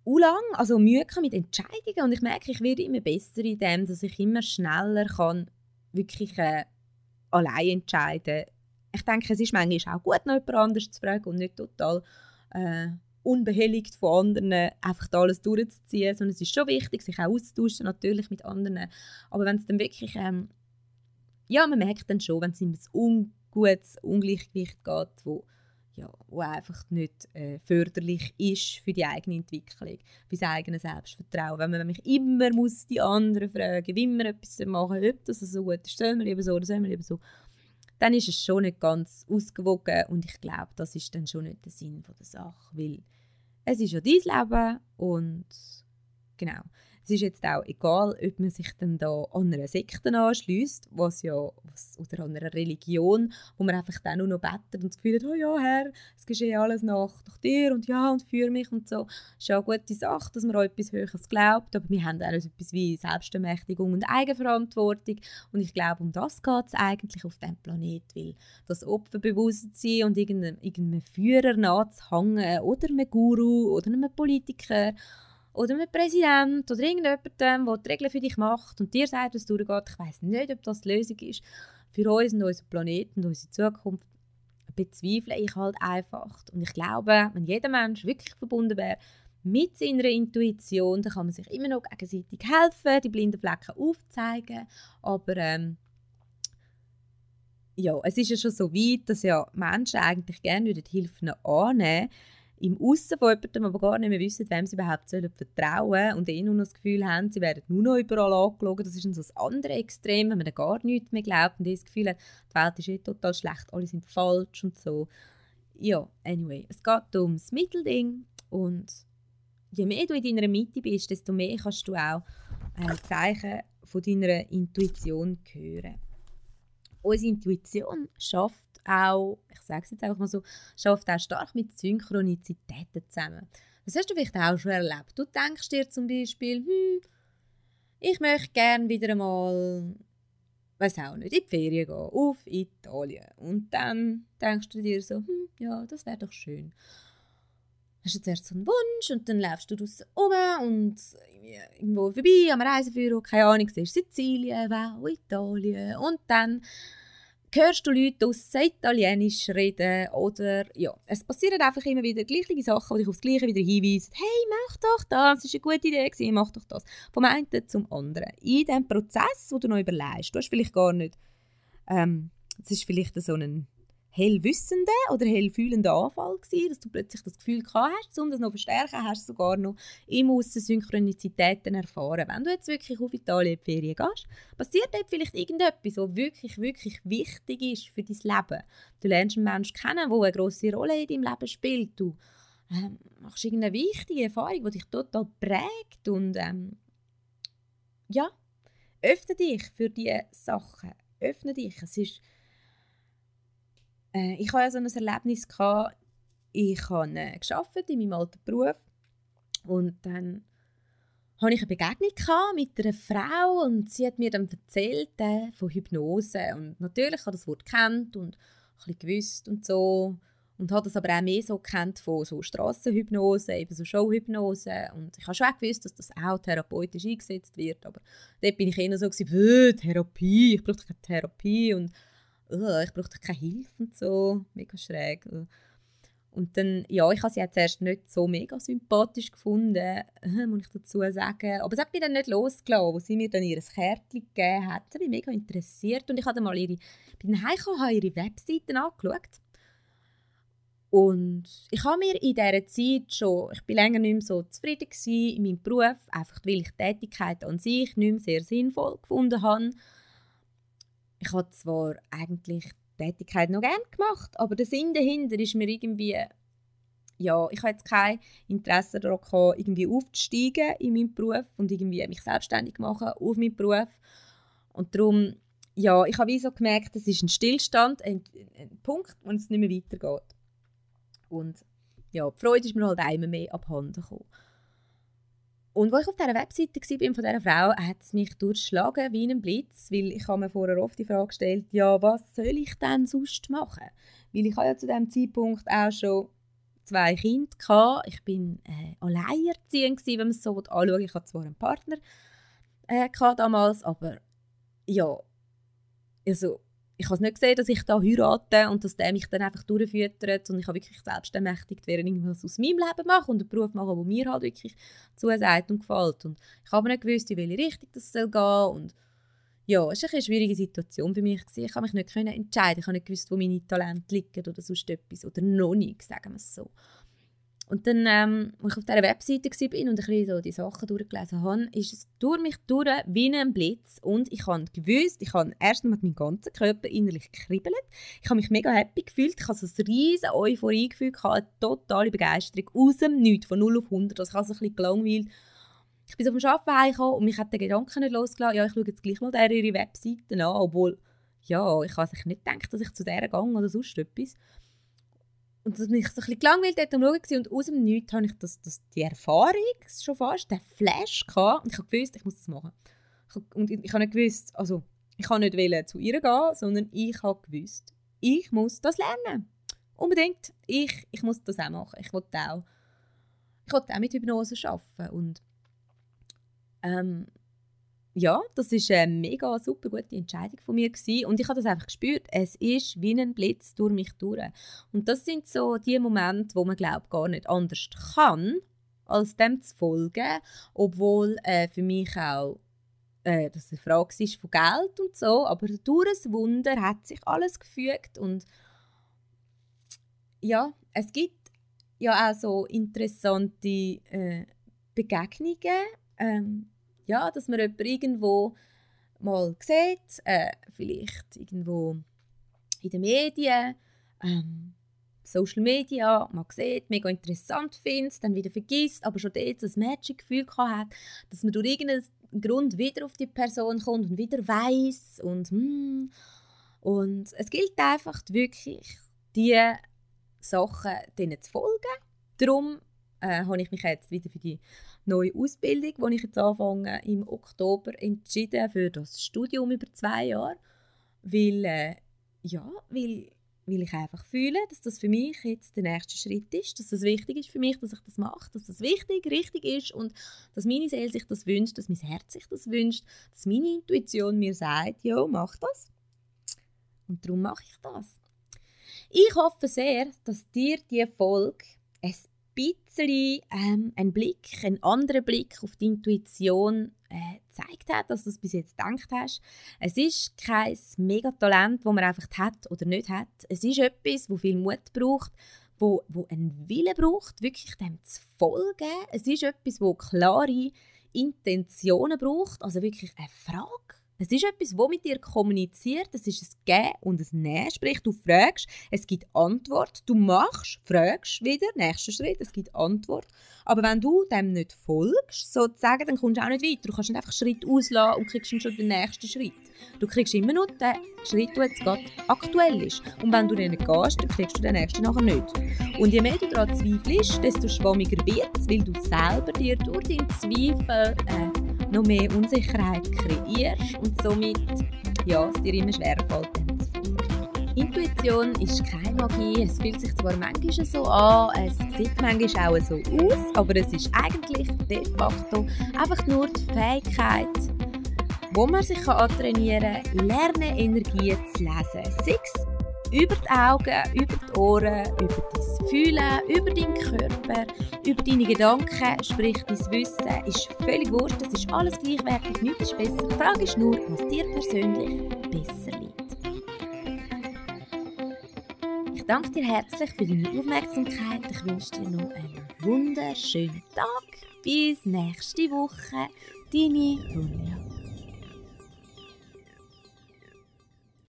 [SPEAKER 1] Ich lang, also Mühe mit Entscheidungen und ich merke, ich werde immer besser in dem, dass ich immer schneller kann wirklich äh, allein entscheiden. Ich denke, es ist manchmal auch gut, noch jemand anderes zu fragen und nicht total äh, unbehelligt von anderen einfach alles durchzuziehen, sondern es ist schon wichtig, sich auch auszutauschen, natürlich mit anderen. Aber wenn es dann wirklich, ähm, ja, man merkt dann schon, wenn es in ein ungutes Ungleichgewicht geht, wo, ja, wo einfach nicht äh, förderlich ist für die eigene Entwicklung, für das eigene Selbstvertrauen. Wenn man mich immer muss die anderen fragen, wie man etwas machen ob das so gut ist, sollen wir lieber so oder sollen wir lieber so, dann ist es schon nicht ganz ausgewogen und ich glaube, das ist dann schon nicht der Sinn der Sache, weil es ist ja dein Leben und genau. Es ist jetzt auch egal, ob man sich dann da an einer Sekte anschließt, was ja, was, oder an einer Religion, wo man einfach dann nur noch betet und das Gefühl hat, oh ja, Herr, es geschieht alles nach, nach dir und ja, und für mich und so. Ist ja eine gute Sache, dass man an etwas Höheres glaubt, aber wir haben auch etwas wie Selbstermächtigung und Eigenverantwortung und ich glaube, um das geht es eigentlich auf diesem Planet, weil das Opferbewusstsein und irgendeinem, irgendeinem Führer nachzuhängen oder einem Guru oder einem Politiker oder einem Präsident oder irgendjemandem, der die Regeln für dich macht und dir sagt, was durchgeht. Ich weiß nicht, ob das die Lösung ist für uns und unseren Planeten und unsere Zukunft. Bezweifle ich halt einfach. Und ich glaube, wenn jeder Mensch wirklich verbunden wäre mit seiner Intuition, dann kann man sich immer noch gegenseitig helfen, die blinden Flecken aufzeigen. Aber ähm, ja, es ist ja schon so weit, dass ja Menschen eigentlich gerne Hilfe annehmen im Aussen von jemandem aber gar nicht mehr wissen, wem sie überhaupt sollen vertrauen und eh nur noch das Gefühl haben, sie werden nur noch überall angelogen. Das ist dann so das andere Extrem, wenn man dann gar nichts mehr glaubt und das Gefühl hat, die Welt ist eh total schlecht, alle sind falsch und so. Ja, anyway, es geht ums Mittelding und je mehr du in deiner Mitte bist, desto mehr kannst du auch äh, Zeichen von deiner Intuition hören. Unsere Intuition schafft auch, ich sage es jetzt einfach mal so, schafft auch stark mit Synchronizitäten zusammen. Das hast du vielleicht auch schon erlebt. Du denkst dir zum Beispiel, hm, ich möchte gerne wieder einmal, weiß auch nicht, in die Ferien gehen, auf Italien. Und dann denkst du dir so, hm, ja, das wäre doch schön. Hast du zuerst so einen Wunsch und dann läufst du draußen um und irgendwo vorbei am Reiseführer, keine Ahnung, siehst Sizilien, wow, Italien und dann hörst du Leute aus Italienisch reden oder ja, es passieren einfach immer wieder gleiche Sachen, die dich aufs Gleiche wieder hinweisen. Hey, mach doch das, das ist eine gute Idee gewesen, mach doch das. Vom einen zum anderen. In diesem Prozess, wo du noch überlegst, du hast vielleicht gar nicht, ähm, es ist vielleicht so ein hellwissende oder hellfühlende Anfall gewesen, dass du plötzlich das Gefühl gehabt hast, um das noch verstärken, hast du sogar noch im Aussen Synchronizitäten erfahren. Wenn du jetzt wirklich auf Italien in die Ferien gehst, passiert dort vielleicht irgendetwas, was wirklich, wirklich wichtig ist für dein Leben. Du lernst einen Menschen kennen, der eine grosse Rolle in deinem Leben spielt. Du ähm, machst irgendeine wichtige Erfahrung, die dich total prägt und ähm, ja, öffne dich für diese Sachen. Öffne dich. Es ist äh, ich hatte so ein Erlebnis, gehabt, ich habe äh, gearbeitet in meinem alten Beruf. Und dann hatte ich eine Begegnung mit einer Frau und sie hat mir dann erzählt äh, von Hypnose. Und natürlich habe ich das Wort kennt und ein gewusst und so. Und habe das aber auch mehr so kennt von so Strassenhypnose, eben so Showhypnose. Und ich habe schon auch gewusst, dass das auch therapeutisch eingesetzt wird, aber dort bin ich eher so gewesen, Therapie, ich brauche keine Therapie. Und ich brauche keine Hilfe und so, mega schräg. Und dann, ja, ich habe sie jetzt erst nicht so mega sympathisch gefunden, äh, muss ich dazu sagen. Aber es hat mich dann nicht losgelassen, wo sie mir dann ihr Kärtchen gegeben hat. Das hat mich mega interessiert und ich habe dann mal ihre, bin heimgekommen, habe ihre Webseiten angeschaut. Und ich habe mir in dieser Zeit schon, ich bin länger nicht mehr so zufrieden in meinem Beruf, einfach weil ich die Tätigkeit an sich nicht mehr sehr sinnvoll gefunden habe ich habe zwar eigentlich die Tätigkeit noch gerne gemacht, aber der Sinn dahinter ist mir irgendwie, ja, ich habe jetzt kein Interesse daran gehabt, irgendwie aufzusteigen in meinem Beruf und irgendwie mich selbstständig machen auf meinem Beruf. Und darum, ja, ich habe wie so gemerkt, es ist ein Stillstand, ein, ein Punkt, wo es nicht mehr weitergeht. Und ja, die Freude ist mir halt immer mehr abhanden gekommen. Und als ich auf dieser Webseite war von dieser Frau, hat es mich durchschlagen wie ein Blitz, weil ich habe mir vorher oft die Frage gestellt, ja, was soll ich denn sonst machen? Weil ich ja zu diesem Zeitpunkt auch schon zwei Kinder hatte. Ich bin äh, alleinerziehend wenn man es so anschaut. Ich hatte zwar einen Partner äh, damals, aber ja, also ich habe es nicht gesehen, dass ich da heirate und dass der mich dann einfach durchfüttert und ich habe wirklich selbstermächtigt werden, irgendwas aus meinem Leben machen und einen Beruf machen, der mir halt wirklich zusagt und gefällt. Und ich habe nicht gewusst, in welche Richtung das soll gehen und ja, es war eine schwierige Situation für mich. Ich konnte mich nicht entscheiden. Ich habe nicht gewusst, wo meine Talente liegen oder sonst etwas. Oder noch nicht, sagen wir es so. Und dann, ähm, als ich auf dieser Webseite war und ein bisschen so die Sachen durchgelesen habe, ist es durch mich durch wie ein Blitz. Und ich habe gewusst, ich habe erstmal meinen ganzen Körper innerlich gekribbelt. Ich habe mich mega happy gefühlt. Ich habe so ein riesen Euphorie gefühlt, eine totale Begeisterung aus dem Nichts, von 0 auf 100. Also ich habe so ein bisschen gelangweilt. ich bin so vom Arbeiten heimgekommen und mich hat der Gedanke nicht losgelassen, ja, ich schaue jetzt gleich mal ihre Webseiten an, obwohl, ja, ich habe nicht gedacht, dass ich zu der gehe oder sonst etwas. Und dass mich so ein bisschen gelangweilt dort am Schauen und aus dem Nichts habe ich das, das, die Erfahrung schon fast, den Flash gehabt und ich habe gewusst, ich muss das machen. Ich, und ich, ich habe nicht gewusst, also ich kann nicht zu ihr gehen, sondern ich habe gewusst, ich muss das lernen. Unbedingt. Ich, ich muss das auch machen. Ich wollte auch, ich auch mit Hypnose arbeiten. Und ähm, ja, das ist eine mega super gute Entscheidung von mir gewesen. und ich habe das einfach gespürt. Es ist wie ein Blitz durch mich durch. Und das sind so die Momente, wo man glaubt gar nicht anders kann, als dem zu folgen, obwohl äh, für mich auch äh, eine Frage ist von Geld und so, aber durch ein Wunder hat sich alles gefügt und ja, es gibt ja auch so interessante äh, Begegnungen, ähm, ja, dass man jemanden irgendwo mal sieht, äh, vielleicht irgendwo in den Medien, ähm, Social Media, man sieht, mega interessant findet, dann wieder vergisst, aber schon dort das Magic-Gefühl hat, dass man durch irgendeinen Grund wieder auf die Person kommt und wieder weiß und mm, und es gilt einfach wirklich, die Sachen denen zu folgen. Darum äh, habe ich mich jetzt wieder für die neue Ausbildung, die ich jetzt anfange, im Oktober entschieden für das Studium über zwei Jahre, weil, äh, ja, weil, weil ich einfach fühle, dass das für mich jetzt der nächste Schritt ist, dass das wichtig ist für mich, dass ich das mache, dass das wichtig, richtig ist und dass meine Seele sich das wünscht, dass mein Herz sich das wünscht, dass meine Intuition mir sagt, ja, mach das. Und darum mache ich das. Ich hoffe sehr, dass dir diese Folge ein bisschen ähm, einen Blick, einen anderen Blick auf die Intuition äh, gezeigt hat, als du es bis jetzt gedacht hast. Es ist kein Megatalent, das man einfach hat oder nicht hat. Es ist etwas, wo viel Mut braucht, wo, wo einen Wille braucht, wirklich dem zu folgen. Es ist etwas, wo klare Intentionen braucht, also wirklich eine Frage es ist etwas, das mit dir kommuniziert. Es ist ein Gehen und ein Nehmen. Sprich, du fragst, es gibt Antwort. Du machst, fragst wieder, nächster Schritt, es gibt Antwort. Aber wenn du dem nicht folgst, sozusagen, dann kommst du auch nicht weiter. Du kannst nicht einfach Schritt auslassen und kriegst dann schon den nächsten Schritt. Du kriegst immer nur den Schritt, der jetzt gerade aktuell ist. Und wenn du den nicht gehst, dann kriegst du den nächsten nachher nicht. Und je mehr du daran zweifelst, desto schwammiger wird es, weil du selber dir durch deinen Zweifel äh, noch mehr Unsicherheit kreierst und somit ja, es dir immer schwerer fällt, dem zu folgen. Intuition ist keine Magie. Es fühlt sich zwar manchmal so an, es sieht manchmal auch so aus, aber es ist eigentlich de facto einfach nur die Fähigkeit, wo man sich antrainieren kann, lernen, Energie zu lesen. Sei über die Augen, über die Ohren, über dein Fühlen, über deinen Körper, über deine Gedanken, sprich dein Wissen, ist völlig wurscht, das ist alles gleichwertig, nichts ist besser. Die Frage ist nur, was dir persönlich besser liegt. Ich danke dir herzlich für deine Aufmerksamkeit. Ich wünsche dir noch einen wunderschönen Tag. Bis nächste Woche. Deine Runja.